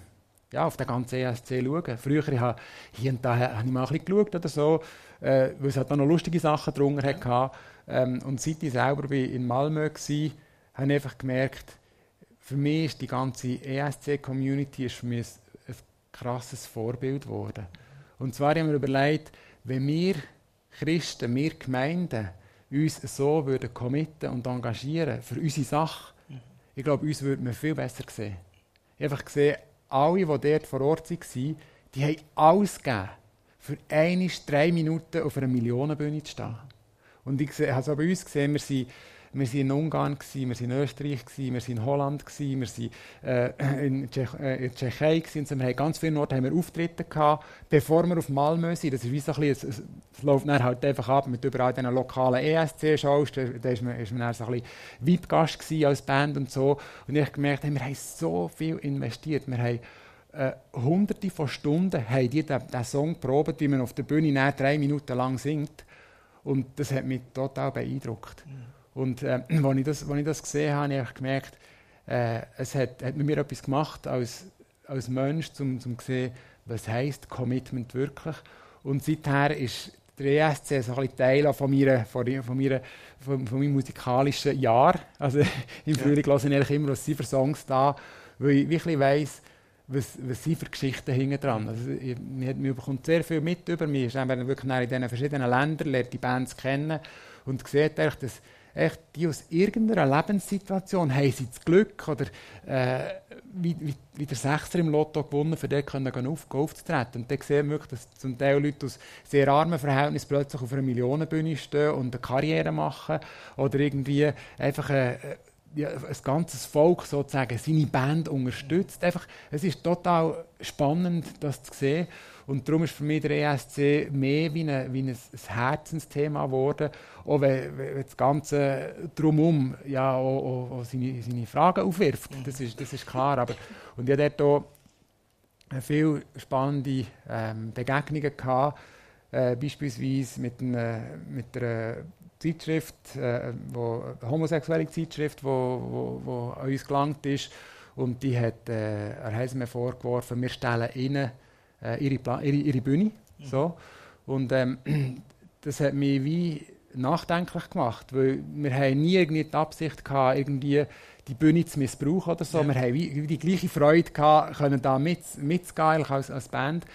ja, auf den ganzen ESC schaue. Früher habe hier und da habe ich mal ein bisschen geschaut oder so, äh, weil es halt noch lustige Sachen drunter hatte. Ähm, und seit ich selber bin in Malmö war, habe ich einfach gemerkt, für mich ist die ganze ESC-Community ein, ein krasses Vorbild geworden. Und zwar haben wir überlegt, wenn wir Christen, wir Gemeinden uns so würden committen und engagieren für unsere Sache, ich glaube, uns würde man viel besser sehen. Ich habe einfach gesehen, alle, die dort vor Ort waren, die haben alles gegeben, für eine drei Minuten auf einer Millionenbühne zu stehen. Und ich habe so bei uns gesehen, wir sind, wir sind in Ungarn, gewesen, wir sind in Österreich, gewesen, wir sind in Holland, gewesen, wir sind äh, in, Tschech, äh, in Tschechei. Gewesen, so, wir haben ganz viele Orte haben wir Auftritte gehabt, bevor wir auf Malmö sind. Das ist wie so ein bisschen, es, es, läuft dann halt einfach ab mit überall diesen lokalen ESC-Shows. Da, da ist man, ist man dann so ein bisschen gewesen als Band und so. Und ich habe gemerkt, hey, wir haben so viel investiert. Wir haben äh, hunderte von Stunden haben die den Song probiert, wie man auf der Bühne drei Minuten lang singt. Und das hat mich total beeindruckt. Und äh, als, ich das, als ich das gesehen habe, habe ich gemerkt, äh, es hat, hat mit mir etwas gemacht als, als Mensch, um zu sehen, was heisst Commitment wirklich. Und seither ist der ESC so ein Teil von, meiner, von, meiner, von, von meinem musikalischen Jahr. Also im Frühling höre ich eigentlich immer, was sind für Songs da, weil ich wirklich weiss, was, was sind für Geschichten hinten dran. Also, ich, man, man bekommt sehr viel mit über mich. ist eben wirklich in diesen verschiedenen Ländern, lernt die Bands kennen und sieht eigentlich, dass echt die aus irgendeiner Lebenssituation haben sie das Glück oder äh, wie, wie, wie der Sechser im Lotto gewonnen, für den können gehen auf, aufzutreten. Und dann sehen wir dass zum Teil Leute aus sehr armen Verhältnissen plötzlich auf einer Millionenbühne stehen und eine Karriere machen oder irgendwie einfach äh, ja, ein ganzes Volk sozusagen seine Band unterstützt. Einfach, es ist total spannend, das zu sehen. Und darum ist für mich der ESC mehr wie, eine, wie ein, ein Herzensthema geworden, auch wenn, wenn das Ganze drumherum ja, auch, auch, auch seine, seine Fragen aufwirft. Das ist, das ist klar. Aber, und ich hatte dort auch viele spannende ähm, Begegnungen gehabt, äh, beispielsweise mit, einer, mit einer Zeitschrift, äh, wo, eine homosexuelle Zeitschrift, die wo, wo, wo an uns gelangt ist. Und die hat äh, er hat mir vorgeworfen, wir stellen ihnen äh, ihre, Pla ihre, ihre Bühne. So. Und ähm, das hat mich wie nachdenklich gemacht, weil wir haben nie irgendwie die Absicht gehabt, irgendwie die Bühne zu missbrauchen oder so. Ja. Wir haben wie, die gleiche Freude gehabt, können da mit, mitzugehen als, als Band.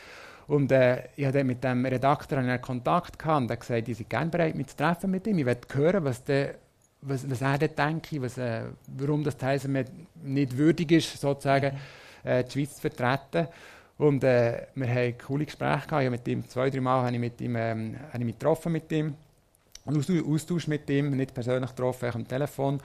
Und äh, ich hatte mit dem Redakteur einen Kontakt gehabt und er gesagt, ich sei gerne bereit, mich zu treffen mit ihm. Ich möchte hören, was, der, was, was er denkt, was, äh, warum das Teilsam nicht würdig ist, sozusagen, äh, die Schweiz zu vertreten. Und äh, wir haben coole Gespräche gehabt. Ich mit ihm zwei, drei Mal habe ich mit ihm, ähm, habe ich mich getroffen mit ihm. Und Austausch, mit ihm, nicht persönlich getroffen, am Telefon.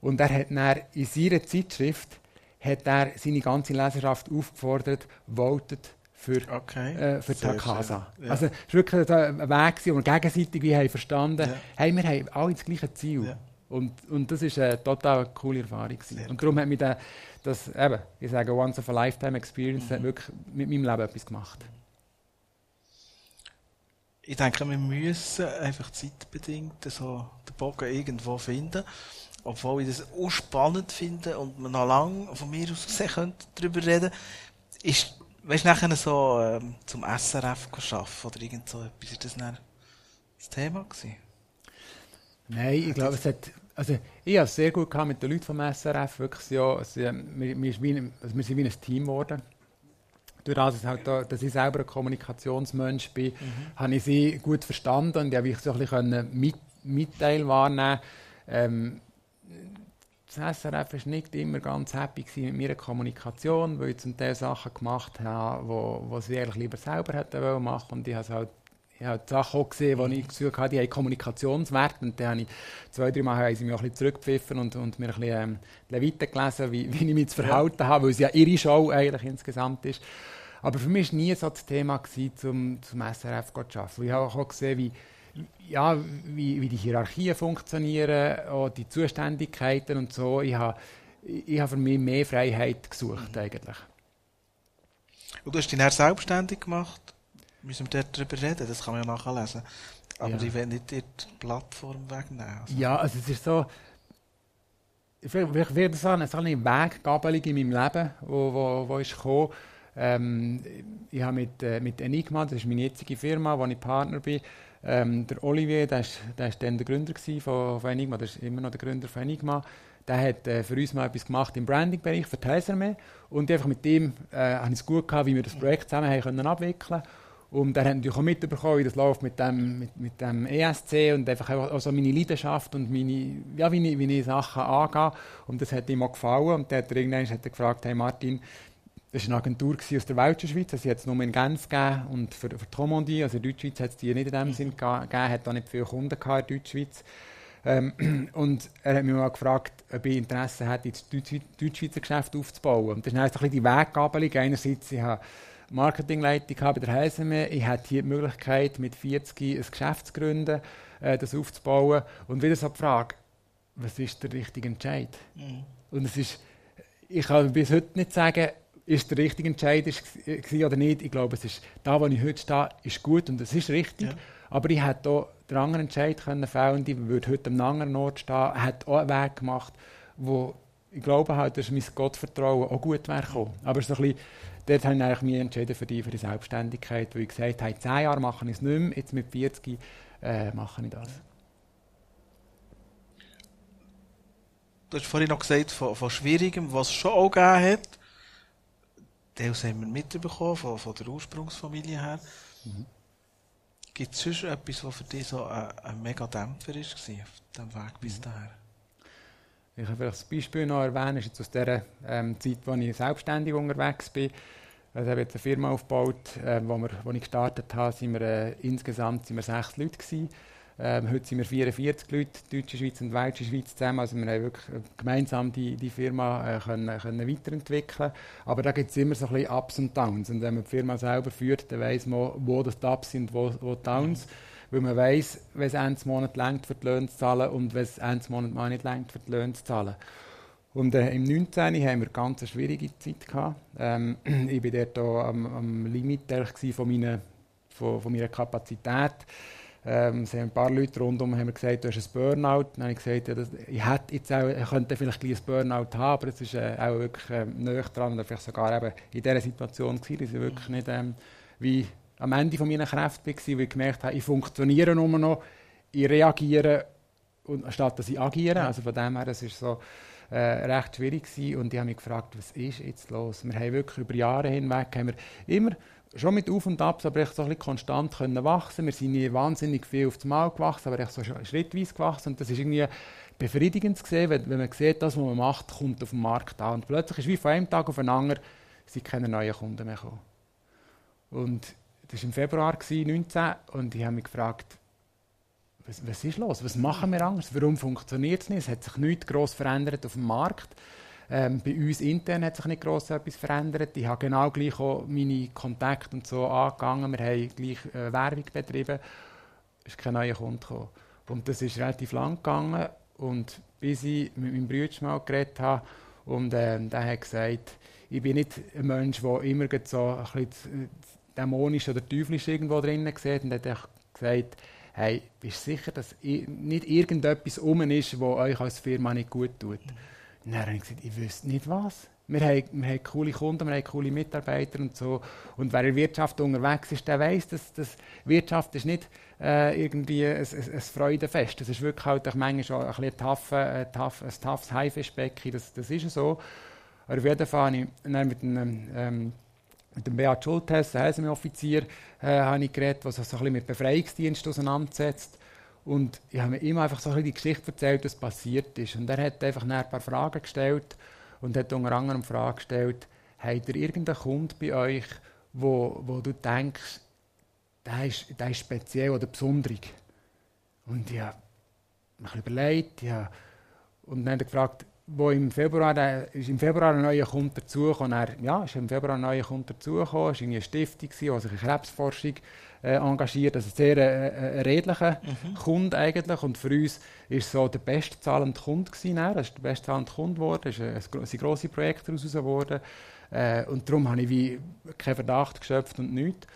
Und er hat dann in seiner Zeitschrift hat er seine ganze Leserschaft aufgefordert, votet für, Okay. äh, für Sehr Takasa. Ja. Also es war wirklich ein Weg, wo wir gegenseitig wie haben verstanden Ja. hey, wir haben alle das gleiche Ziel. Ja. Und, und das war eine total coole Erfahrung. gewesen. Und darum hat mich der, das, eben, ich sage, Once of a Lifetime Experience Mhm. hat wirklich mit meinem Leben etwas gemacht. Ich denke, wir müssen einfach zeitbedingt so den Bogen irgendwo finden. Obwohl ich das auch spannend finde und man noch lange von mir aus gesehen könnte darüber reden. Ist, weißt du, nachher so ähm, zum SRF arbeiten oder irgend so etwas, ist das dann das Thema gewesen? Nein, ich glaube, es hat. Also, ich habe es sehr gut gehabt mit den Leuten vom SRF. Wirklich, ja, äh, wir, wir, wie ein- also wir sind wie ein Team geworden. Durch das, halt da, dass ich selber ein Kommunikationsmensch bin, habe ich sie gut verstanden und ich habe so ein bisschen mit, Mitteil wahrnehmen ähm, das SRF war nicht immer ganz happy mit meiner Kommunikation, weil ich zum Teil Sachen gemacht habe, wo, wo sie eigentlich lieber selber hätten machen und ich habe es halt ich habe die Sachen auch gesehen, wo ich das Gefühl hatte, die haben Kommunikationswert. Und dann habe ich zwei, drei Mal haben sie mich auch ein bisschen zurückgepfiffen und, und mir ein bisschen ähm, Leviten gelesen, wie, wie ich mich zu verhalten habe, weil es ja ihre Show eigentlich insgesamt ist. Aber für mich war nie so das Thema, gewesen, zum, zum SRF zu arbeiten. Ich habe auch gesehen, wie, ja, wie, wie die Hierarchien funktionieren, auch die Zuständigkeiten und so. Ich habe, ich habe für mich mehr Freiheit gesucht eigentlich. Und du hast dich dann selbstständig gemacht. Müssen wir dort drüber reden? Das kann man ja nachlesen. Aber Ja. ich will nicht die Plattform wegnehmen. Also. Ja, also es ist so. Vielleicht wird so eine, so eine Weggabelung in meinem Leben, wo, wo, wo ist gekommen. Ähm, ich habe mit, äh, mit Enigma, das ist meine jetzige Firma, wo ich Partner bin, ähm, der Olivier, der ist, der ist dann der Gründer von, von Enigma, der ist immer noch der Gründer von Enigma. Der hat äh, für uns mal etwas gemacht im Branding-Bereich für Teiserme und einfach mit dem äh, habe ich es gut gehabt, wie wir das Projekt zusammen haben können abwickeln und er hat natürlich auch mitbekommen, wie das läuft mit dem, mit, mit dem ESC und einfach auch so meine Leidenschaft und meine, ja, wie, ich, wie ich Sachen angehe. Und das hat ihm auch gefallen. Und dann hat er irgendwann hat er gefragt, hey Martin, das war eine Agentur aus der Welschen Schweiz, also sie hat es nur in Genf gegeben und für, für die Romandie, also in der Deutschschweiz hat es die nicht in dem Sinn ge- gegeben, hat auch nicht viele Kunden gehabt in der Deutschschweiz. Ähm, und er hat mich mal gefragt, ob ich Interesse hätte, das Deutsch- Deutschschweizer Geschäft aufzubauen. Und das ist dann ein bisschen die Weggabelung. Einerseits, ich habe Marketingleitung bei der HSME, ich hatte hier die Möglichkeit, mit 40 ein Geschäft zu gründen, äh, das aufzubauen. Und wieder so die Frage, was ist der richtige Entscheid? Mhm. Und es ist, ich kann bis heute nicht sagen, ist der richtige Entscheid ist, gsi oder nicht. Ich glaube, es ist, da, wo ich heute stehe, ist gut und es ist richtig. Ja. Aber ich hätte auch den anderen Entscheid können fällen und ich würde heute am anderen Ort stehen, hätte auch einen Weg gemacht, wo ich glaube halt, dass mein Gottvertrauen auch gut wäre gekommen. Aber so ein bisschen, dort habe ich eigentlich mich entschieden für die, für die Selbstständigkeit, weil ich gesagt habe, in 10 Jahren mache ich es nicht mehr, jetzt mit 40 äh, mache ich das. Du hast vorhin noch gesagt, von, von Schwierigem, was es schon auch gegeben hat. Das haben wir mitbekommen, von, von der Ursprungsfamilie her. Gibt es sonst etwas, was für dich so ein, ein mega Dämpfer war auf dem Weg bis dahin? Ich kann vielleicht das Beispiel noch erwähnen, ist jetzt aus der ähm, Zeit, wo ich selbstständig unterwegs bin. Also ich habe jetzt eine Firma aufgebaut, äh, wo, wir, wo ich gestartet habe, sind wir, äh, insgesamt sind wir sechs Leute gewesen. Ähm, heute sind wir 44 Leute, Deutsche Schweiz und Welche Schweiz zusammen. Also wir haben wirklich äh, gemeinsam die, die Firma äh, können, können weiterentwickeln. Aber da gibt es immer so ein bisschen Ups und Downs. Und wenn man die Firma selber führt, dann weiss man, wo das die Ups sind, wo, wo die Downs. Weil man weiss, wenn es Ende Monat längt, für die Löhne zu zahlen und wenn es Ende Monat mal nicht längt, für die Löhne zu zahlen. Und äh, im 19. haben wir eine ganz schwierige Zeit gehabt. Ähm, ich war dort auch am, am Limit von, meiner, von, von meiner Kapazität. Ähm, es haben ein paar Leute rundum haben gesagt, du hast ein Burnout. Dann habe ich gesagt, ja, das, ich, hätte jetzt auch, ich könnte vielleicht ein Burnout haben, aber es ist äh, auch wirklich äh, nahe dran oder vielleicht sogar eben in dieser Situation gewesen, dass ich wirklich nicht ähm, wie am Ende von meiner Kräfte war, weil ich gemerkt habe, ich funktioniere nur noch, ich reagiere und, statt dass ich agiere. Also von dem her, das ist so, äh, recht schwierig gewesen. Und ich habe mich gefragt, was ist jetzt los? Wir haben wirklich über Jahre hinweg haben wir immer schon mit Auf und Abs, aber echt so ein bisschen konstant können wachsen. Wir sind nie wahnsinnig viel auf das Mal gewachsen, aber echt so sch- schrittweise gewachsen. Und das ist irgendwie befriedigend zu sehen, wenn, wenn man sieht, das, was man macht, kommt auf den Markt an. Und plötzlich ist wie von einem Tag auf den anderen sind keine neuen Kunden mehr gekommen. Und das war im Februar 2019 und ich habe mich gefragt, was, was ist los? Was machen wir anders? Warum funktioniert es nicht? Es hat sich nichts gross verändert auf dem Markt. Ähm, bei uns intern hat sich nicht gross etwas verändert. Ich habe genau gleich auch meine Kontakte und so angegangen. Wir haben gleich äh, Werbung betrieben. Es ist kein neuer Kunde gekommen. Und das ist relativ lang gegangen. Und bis ich mit meinem Bruder mal geredet habe und ähm, der hat gesagt, ich bin nicht ein Mensch, der immer so ein bisschen äh, dämonisch oder teuflisch irgendwo drinnen sieht. Und er hat gesagt, hey, bist du sicher, dass nicht irgendetwas um ist, was euch als Firma nicht gut tut? Und dann habe ich gesagt, ich wüsste nicht was. Wir haben, wir haben coole Kunden, wir haben coole Mitarbeiter und so. Und wer in der Wirtschaft unterwegs ist, der weiß, dass, dass Wirtschaft ist nicht äh, irgendwie ein, ein, ein Freudenfest. Das ist wirklich halt auch manchmal auch ein, bisschen ein, ein taffes Haifischbecken. Das, das ist so. Aber auf jeden Fall habe ich mit einem, ähm, mit dem Beat Schultes, einem Offizier, äh, habe ich geredet, der sich so mit Befreiungsdienst auseinandersetzt. Und ich habe mir immer einfach so ein die Geschichte erzählt, was passiert ist. Und er hat einfach ein paar Fragen gestellt und hat unter anderem die Frage gestellt, habt ihr irgendeinen Kunden bei euch, wo, wo du denkst, der ist, der ist speziell oder besonderig? Und ich habe bisschen überlegt, ja, und dann gefragt, wo im Februar, der, ist im Februar ein neuer Kunde dazugekommen. Er, ja, ist im Februar ein neuer Kunde dazugekommen. Es war eine Stiftung, die sich in Krebsforschung äh, engagiert. Also sehr äh, ein redlicher Kunde eigentlich. Und für uns ist so der bestzahlende Kunde gewesen. Er ist der bestzahlende Kunde geworden. Es ist ein, ein, gro- sind grosse Projekte daraus geworden. Äh, und darum habe ich wie keinen Verdacht geschöpft und nichts.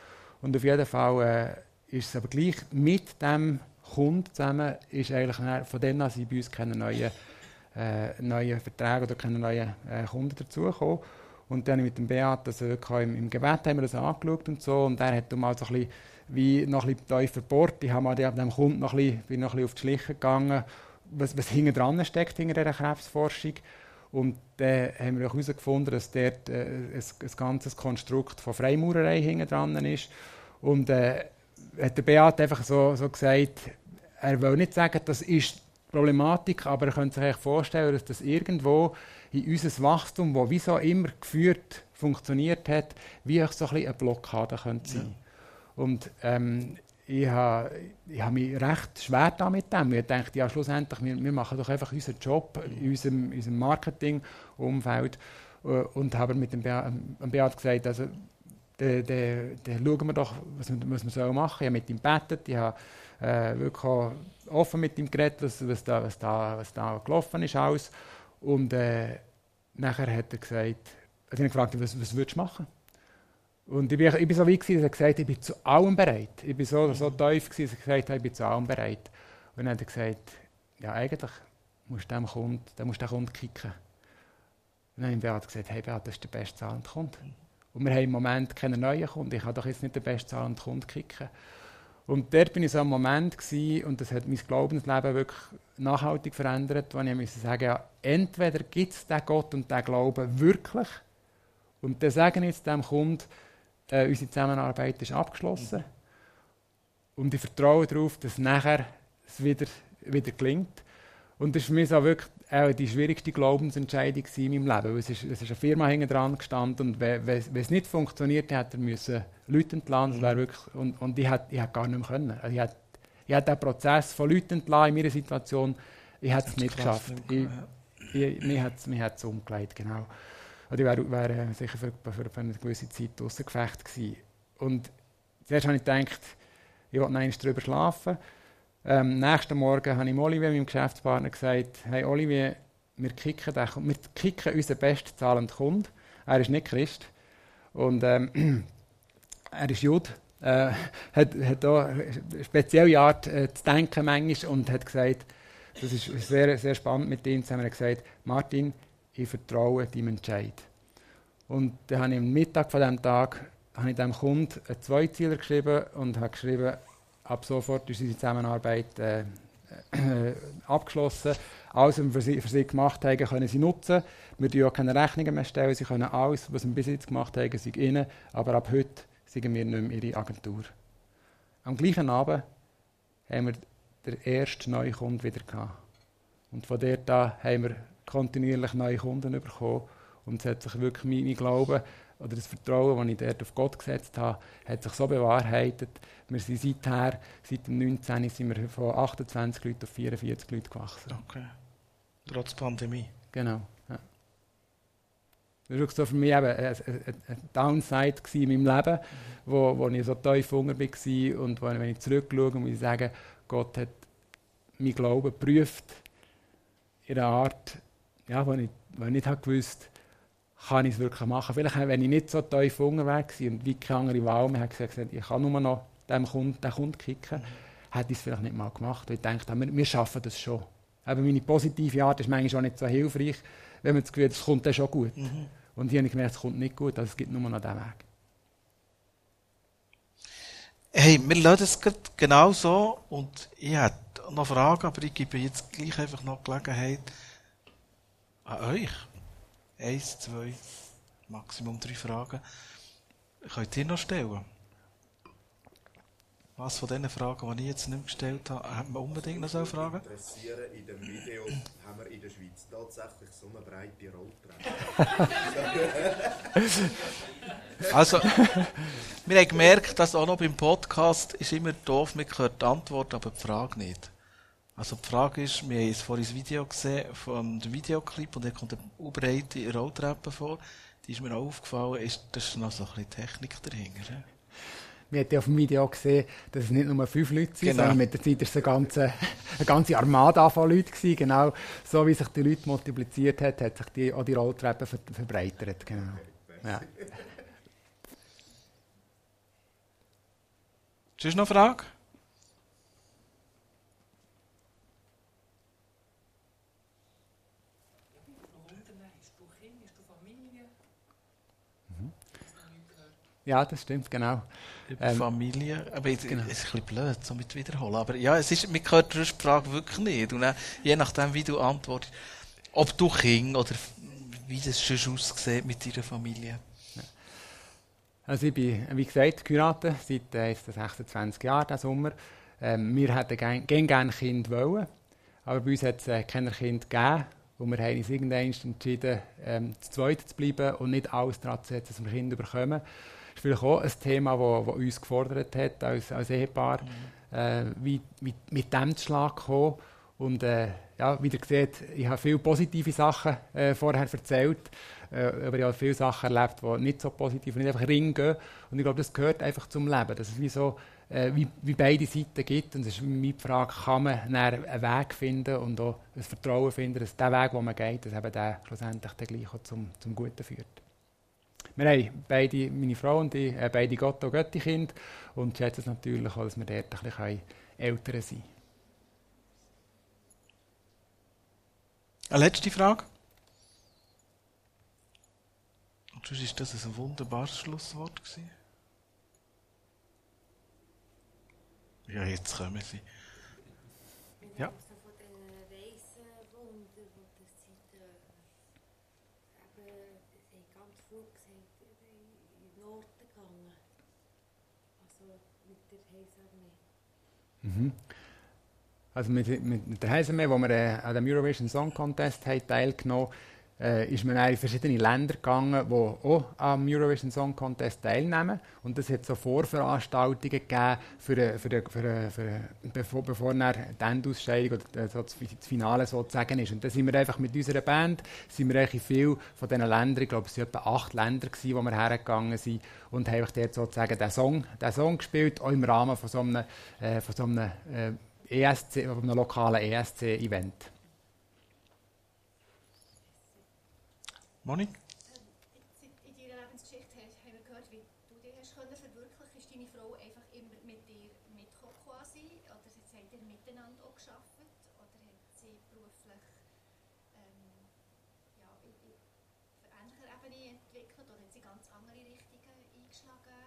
Und auf jeden Fall äh, ist es aber gleich mit dem Kunden zusammen, ist eigentlich dann- von denen an bei uns keine neuen äh, neue Verträge oder keine neuen äh, Kunden dazugekommen. Und dann mit dem Beat, also wirklich im, im Gebet haben wir das angeschaut und so. Und er hat mal so ein bisschen, wie noch ein bisschen tiefer gebohrt. Ich habe mal dem Kunden noch ein bisschen, bin noch ein bisschen auf die Schliche gegangen, was, was hinten dran steckt, hinter dieser Krebsforschung. Und dann haben wir auch herausgefunden, dass dort äh, ein, ein ganzes Konstrukt von Freimaurerei hinten dran ist. Und äh, hat der Beat einfach so, so gesagt, er will nicht sagen, das ist Problematik, aber er könnte sich eigentlich vorstellen, dass das irgendwo in unser Wachstum, das wie so immer geführt funktioniert hat, wie auch so ein bisschen eine Blockade könnte sein. Und ähm, ich habe ich ha mich recht schwer da mit dem. Ich dachte, ja, schlussendlich, wir, wir machen doch einfach unseren Job in unserem, unserem Marketing-Umfeld. Äh, Und habe mit dem Beat, dem Beat gesagt, also, dann, schauen wir doch, was wir, was wir sollen machen. Ich habe mit ihm gebetet, ich habe äh, wirklich offen mit ihm geredet, was, was, da, was, da, was da gelaufen ist alles. Und äh, nachher hat er gesagt, also habe ihn gefragt, was, was würdest du machen? Und ich bin, ich bin so weit, gewesen, dass er gesagt hat, ich bin zu allem bereit. Ich bin so, so tief, gewesen, dass er gesagt hat, ich bin zu allem bereit. Und dann hat er gesagt, ja eigentlich musst du dem Kunden, dann musst du den Kunden kicken. Und dann ich Beat gesagt, hey Beat, das ist der bestzahlende Kunde. Und wir haben im Moment keinen neuen Kunden. Ich kann doch jetzt nicht den bestzahlenden Kunden kicken. Und dort bin ich so am Moment gewesen, und das hat mein Glaubensleben wirklich nachhaltig verändert, wo ich musste sagen, ja, entweder gibt es den Gott und den Glauben wirklich, und dann sagen jetzt dem Kunden, äh, unsere Zusammenarbeit ist abgeschlossen. Und ich vertraue darauf, dass nachher es wieder, wieder gelingt. Und das war für mich so wirklich auch die schwierigste Glaubensentscheidung in meinem Leben. weil Es ist, es ist eine Firma hinten dran gestanden und wenn, wenn, wenn es nicht funktioniert, hätte müssen Leute entlassen. Wäre wirklich, und, und ich hätte, ich gar nicht mehr können. Also ich hätte, ich den Prozess von Leuten entlassen in meiner Situation, ich hätte es nicht geschafft. Ich, ich, mir hat es mir hat's umgelegt, genau. Und ich wäre wär, äh, sicher für, für, für eine gewisse Zeit außer Gefecht gewesen. Und zuerst habe ich gedacht, ich wollte noch einmal darüber schlafen. Ähm, nächsten Morgen habe ich Olivier, meinem Geschäftspartner, gesagt, hey Olivier, wir kicken, den, wir kicken unseren bestzahlenden Kunden. Er ist nicht Christ. Und ähm, er ist Jude. Äh, hat, hat auch eine spezielle Art äh, zu denken manchmal und hat gesagt, das ist sehr, sehr spannend mit ihm zusammen, er hat gesagt, Martin, ich vertraue deinem Entscheid. Und dann habe ich am Mittag von diesem Tag habe ich dem Kunden einen Zweizieler geschrieben und habe geschrieben, ab sofort ist unsere Zusammenarbeit äh, äh, abgeschlossen. Alles, was wir für sie, gemacht haben, können sie nutzen. Wir stellen auch keine Rechnungen mehr. Stellen. Sie können alles, was wir bis jetzt gemacht haben, sei ihnen. Aber ab heute sind wir nicht mehr ihre Agentur. Am gleichen Abend haben wir den ersten neuen Kunden wieder gehabt. Und von dort an haben wir kontinuierlich neue Kunden bekommen. Und es hat sich wirklich mein Glauben oder das Vertrauen, das ich dort auf Gott gesetzt habe, hat sich so bewahrheitet. Wir sind seither, seit dem 19. sind wir von 28 Leuten auf 44 Leute gewachsen. Okay. Trotz Pandemie. Genau. Ja. Das war so für mich eben ein, ein, ein Downside gewesen in meinem Leben, wo, wo ich so tief war und wo, wenn ich zurückschaue, muss ich sagen, Gott hat mein Glauben geprüft in einer Art, ja, wo ich, wo ich nicht habe gewusst kann ich es wirklich machen. Vielleicht, wenn ich nicht so tief Hunger war und wie keine andere Wahl mehr hatte, gesagt, ich kann nur noch dem Kunden, den Kunden kicken, mhm. hätte ich es vielleicht nicht mal gemacht. Weil ich dachte, wir, wir schaffen das schon. Aber meine positive Art ist manchmal auch nicht so hilfreich, wenn man das Gefühl hat, es kommt dann schon gut. Mhm. Und hier habe ich gemerkt, es kommt nicht gut, also es gibt nur noch diesen Weg. Hey, wir lassen es gerade genau so und ich hätte noch Fragen, aber ich gebe jetzt gleich einfach noch Gelegenheit an euch. Eins, zwei, Maximum drei Fragen. Könnt ihr noch stellen? Was von diesen Fragen, die ich jetzt nicht gestellt habe, hat man unbedingt noch so Fragen? interessieren, in dem Video haben wir in der Schweiz tatsächlich so eine breite Rolltreppe. Also, wir haben gemerkt, dass auch noch beim Podcast ist immer doof, man hört die Antwort, aber die Frage nicht. Also die Frage ist, wir haben jetzt vorhin das Video gesehen, vom Videoclip, und da kommt eine breite Rolltreppe vor. Die ist mir auch aufgefallen, ist, das ist noch so ein bisschen Technik dahinter. he? Wir haben ja auf dem Video gesehen, dass es nicht nur fünf Leute sind, Genau. sondern mit der Zeit war es eine ganze, eine ganze Armada von Leuten. Gewesen. Genau so wie sich die Leute multipliziert hat, hat sich die, auch die Rolltreppe ver verbreitert. Genau. Ja. Ist noch eine Frage? Ja, das stimmt, genau. Über Ähm, Familie. Aber jetzt, genau. es ist ein bisschen blöd, so mit wiederholen. Aber ja, es ist, man hört die Frage wirklich nicht. Und dann, je nachdem, wie du antwortest, ob du Kind oder wie das schon aussieht mit deiner Familie. Also ich bin, wie gesagt, geheiratet seit äh, jetzt 26 Jahren diesen Sommer. Ähm, wir hätten gerne gern, gern Kind wollen, aber bei uns hat es äh, keine Kind gegeben. Und wir haben uns irgendwann entschieden, ähm, zu zweit zu bleiben und nicht alles daran zu setzen, dass wir Kinder bekommen. Das ist vielleicht auch ein Thema, das uns gefordert hat als, als Ehepaar, äh, wie, wie mit dem zu Schlag kommen. Und äh, ja, wie ihr seht, ich habe viele positive Sachen äh, vorher erzählt, äh, aber ich habe viele Sachen erlebt, die nicht so positiv und nicht einfach ringen. Und ich glaube, das gehört einfach zum Leben, dass es wie so äh, wie, wie beide Seiten gibt. Und es ist meine Frage, kann man einen Weg finden und auch ein Vertrauen finden, dass der Weg, den man geht, dass eben der schlussendlich dann gleich auch zum, zum Guten führt. Wir haben beide, meine Frau und ich, äh, beide Gott und Götti-Kinder und schätzen es natürlich auch, dass wir dort ein bisschen älter können. Eine letzte Frage. Und sonst ist das ein wunderbares Schlusswort gewesen. Ja, jetzt kommen sie. Ja. Also von den Reisenwunder, die ihr seid, äh, eben, sie haben ganz früh gesagt, in den Norden gegangen. Also mit der Heilsarmee. Also mit, mit, der Heiseme, wo wir äh, an dem Eurovision Song Contest teilgenommen haben, äh, ist man in verschiedene Länder gegangen, die auch am Eurovision Song Contest teilnehmen. Und es hat so Vorveranstaltungen gegeben, für, äh, für, für, für, für, bevor, bevor dann die Endausscheidung oder äh, so das Finale sozusagen ist. Und dann sind wir einfach mit unserer Band, sind wir in viel von diesen Ländern, ich glaube es waren etwa acht Länder, gewesen, wo wir hergegangen sind und haben dort sozusagen den Song, den Song gespielt, auch im Rahmen von so einem, äh, von so einem äh, ESC, von einem lokalen ESC-Event. Monik? In in deiner Lebensgeschichte haben wir gehört, wie du dich hast können verwirklichen. Ist deine Frau einfach immer mit dir mitgekommen quasi? Oder jetzt habt ihr miteinander auch geschafft? Oder hat sie beruflich ähm, ja, auf ähnlicher Ebene entwickelt? Oder hat sie ganz andere Richtungen eingeschlagen?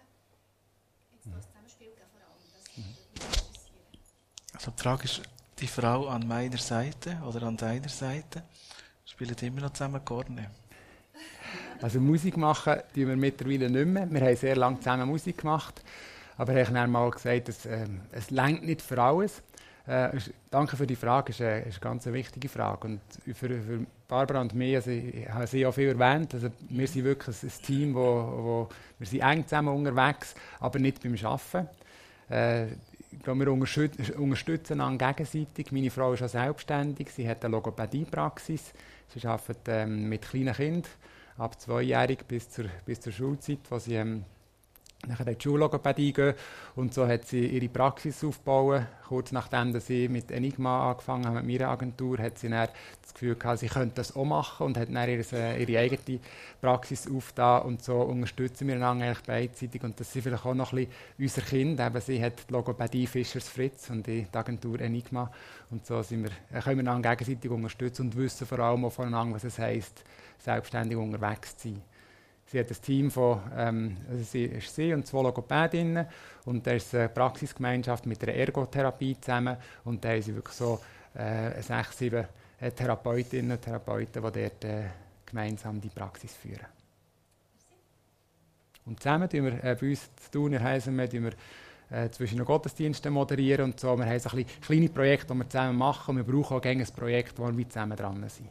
Jetzt das Zusammenspiel vor allem, das würde mich interessieren. Also die Frage ist, die Frau an meiner Seite oder an deiner Seite? Spielen immer noch zusammen Korne? Also Musik machen tun wir mittlerweile nicht mehr. Wir haben sehr lange zusammen Musik gemacht. Aber ich habe mal gesagt, dass, ähm, es längt nicht für alles. Äh, danke für die Frage, ist eine, ist eine ganz wichtige Frage. Und für, für Barbara und mich, also ich habe sie auch viel erwähnt, also wir sind wirklich ein, Team, wo, wo, wir sind eng zusammen unterwegs, aber nicht beim Arbeiten. Äh, wir unterstüt- unterstützen einander gegenseitig. Meine Frau ist auch selbstständig, sie hat eine Logopädiepraxis. Sie arbeitet ähm, mit kleinen Kindern, ab zweijährig bis zur, bis zur Schulzeit, wo sie ähm, nachher in die Schullogopädie. Und so hat sie ihre Praxis aufgebaut. Kurz nachdem dass sie mit Enigma angefangen hat, mit meiner Agentur, hat sie dann das Gefühl gehabt, sie könnte das auch machen und hat dann ihre, äh, ihre eigene Praxis aufgetan. Und so unterstützen wir einander eigentlich beidseitig. Und das sind vielleicht auch noch ein bisschen unser Kind. Eben, sie hat die Logopädie Fischers Fritz und die Agentur Enigma. Und so sind wir, äh, können wir einander gegenseitig unterstützen und wissen vor allem auch voneinander, was es heisst, selbstständig unterwegs zu sein. Sie hat ein Team von, ähm, also sie ist sie und zwei Logopädinnen und da ist eine Praxisgemeinschaft mit einer Ergotherapie zusammen und da haben sie wirklich so äh, sechs, sieben äh, Therapeutinnen und Therapeuten, die dort äh, gemeinsam die Praxis führen. Und zusammen tun wir äh, bei uns zu tun, in Heisenberg, tun wir äh, zwischen den Gottesdiensten moderieren und so. Wir haben so kleine Projekte, die wir zusammen machen und wir brauchen auch ein Projekt, wo wir zusammen dran sind.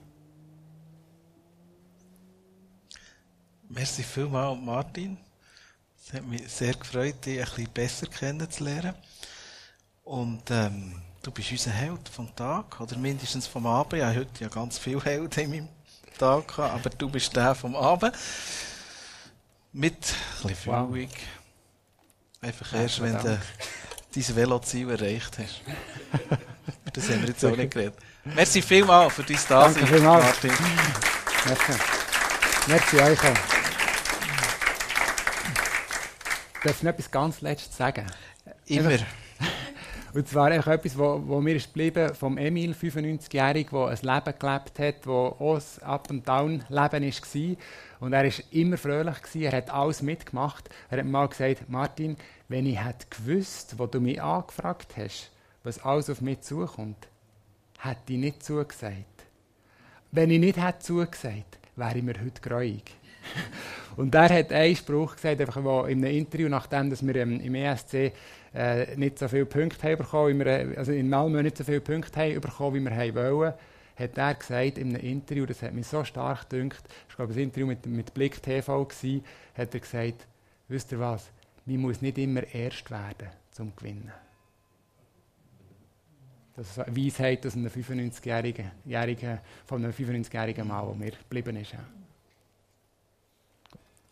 Merci vielmals, Martin. Es hat mich sehr gefreut, dich ein bisschen besser kennenzulernen. Und ähm, du bist unser Held vom Tag, oder mindestens vom Abend. Ich habe heute ja ganz viele Helden in meinem Tag gehabt, aber du bist der vom Abend. Mit ein bisschen Wow. Fühlung. Einfach Ja, erst, wenn du dein Veloziel erreicht hast. das haben wir jetzt auch nicht geredet. Merci vielmals für dein Dasein, Danke. Martin. Merci. Merci euch auch. Darf ich noch etwas ganz Letztes sagen? Immer. Und zwar einfach etwas, wo, wo mir ist geblieben vom Emil, 95-jährig, der ein Leben gelebt hat, wo auch ein Up-and-Down-Leben war. Und er war immer fröhlich, gewesen, er hat alles mitgemacht. Er hat mal gesagt, Martin, wenn ich hätte gewusst, wo du mich angefragt hast, was alles auf mich zukommt, hätte ich nicht zugesagt. Wenn ich nicht hätte zugesagt, wäre ich mir heute gräuig. Und er hat einen Spruch gesagt, einfach in einem Interview, nachdem dass wir ähm, im ESC äh, nicht so viele Punkte haben bekommen, wie wir, äh, also in Malmö nicht so viele Punkte haben bekommen, wie wir haben wollen, hat er gesagt in einem Interview, das hat mich so stark gedünkt, ich glaube, ein Interview mit, mit Blick TV war, hat er gesagt, wisst ihr was, man muss nicht immer erst werden, zum zu gewinnen. Das ist eine Weisheit aus einem 95-jährigen, Jährigen- von einem 95-jährigen Mann, der mir geblieben ist. Ja.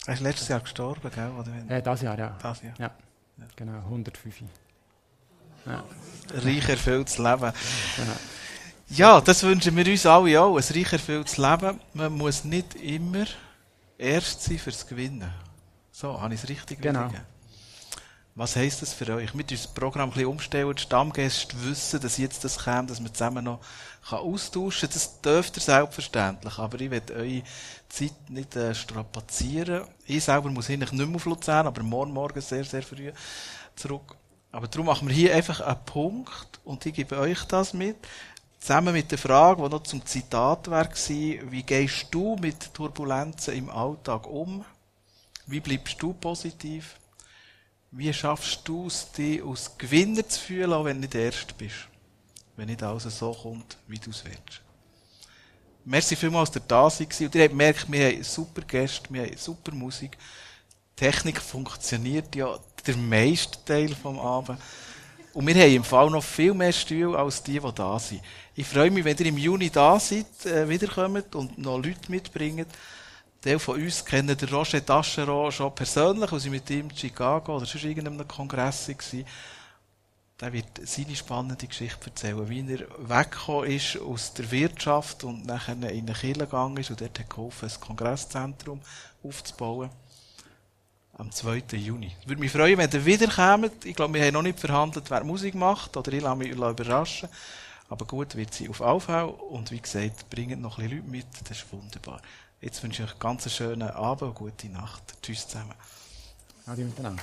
Er ist letztes Jahr gestorben, gell? Oder? Äh, das Jahr, ja. Das Jahr. Ja, genau, 105. Ja. Reich erfülltes Leben. Genau. Ja, das wünschen wir uns alle auch. Ein reich erfülltes Leben. Man muss nicht immer erst sein fürs Gewinnen. So, habe ich es richtig Genau. wiedergegeben? Was heisst das für euch? Mit unserem Programm ein bisschen umstellen, die Stammgäste wissen, dass jetzt das kommt, dass man zusammen noch austauschen kann. Das dürft ihr selbstverständlich. Aber ich will eure Zeit nicht äh, strapazieren. Ich selber muss eigentlich nicht mehr auf Luzern, aber morgen Morgen sehr, sehr früh zurück. Aber darum machen wir hier einfach einen Punkt und ich gebe euch das mit. Zusammen mit der Frage, die noch zum Zitat war, wie gehst du mit Turbulenzen im Alltag um? Wie bleibst du positiv? Wie schaffst du es, dich als Gewinner zu fühlen, auch wenn du nicht der Erste bist? Wenn nicht alles so kommt, wie du es willst. Merci vielmals, dass ihr da seid. Und ihr habt gemerkt, wir haben super Gäste, wir haben super Musik. Die Technik funktioniert ja der meiste Teil vom Abend. Und wir haben im Fall noch viel mehr Stühle als die, die da sind. Ich freue mich, wenn ihr im Juni da seid, äh, wiederkommt und noch Leute mitbringt. Teil von uns kennen den Roger Tascheron schon persönlich, weil sie mit ihm in Chicago oder sonst irgendeinem Kongress waren. Der wird seine spannende Geschichte erzählen, wie er weggekommen ist aus der Wirtschaft und nachher in eine Kirche gegangen ist und dort hat geholfen, ein Kongresszentrum aufzubauen. Am 2. Juni. Würde mich freuen, wenn ihr wiederkommt. Ich glaube, wir haben noch nicht verhandelt, wer Musik macht, oder ich lasse mich überraschen. Aber gut, wird sie auf Aufhau. Und wie gesagt, bringt noch ein bisschen Leute mit, das ist wunderbar. Jetzt wünsche ich euch einen ganz schönen Abend und gute Nacht. Tschüss zusammen. Adi miteinander.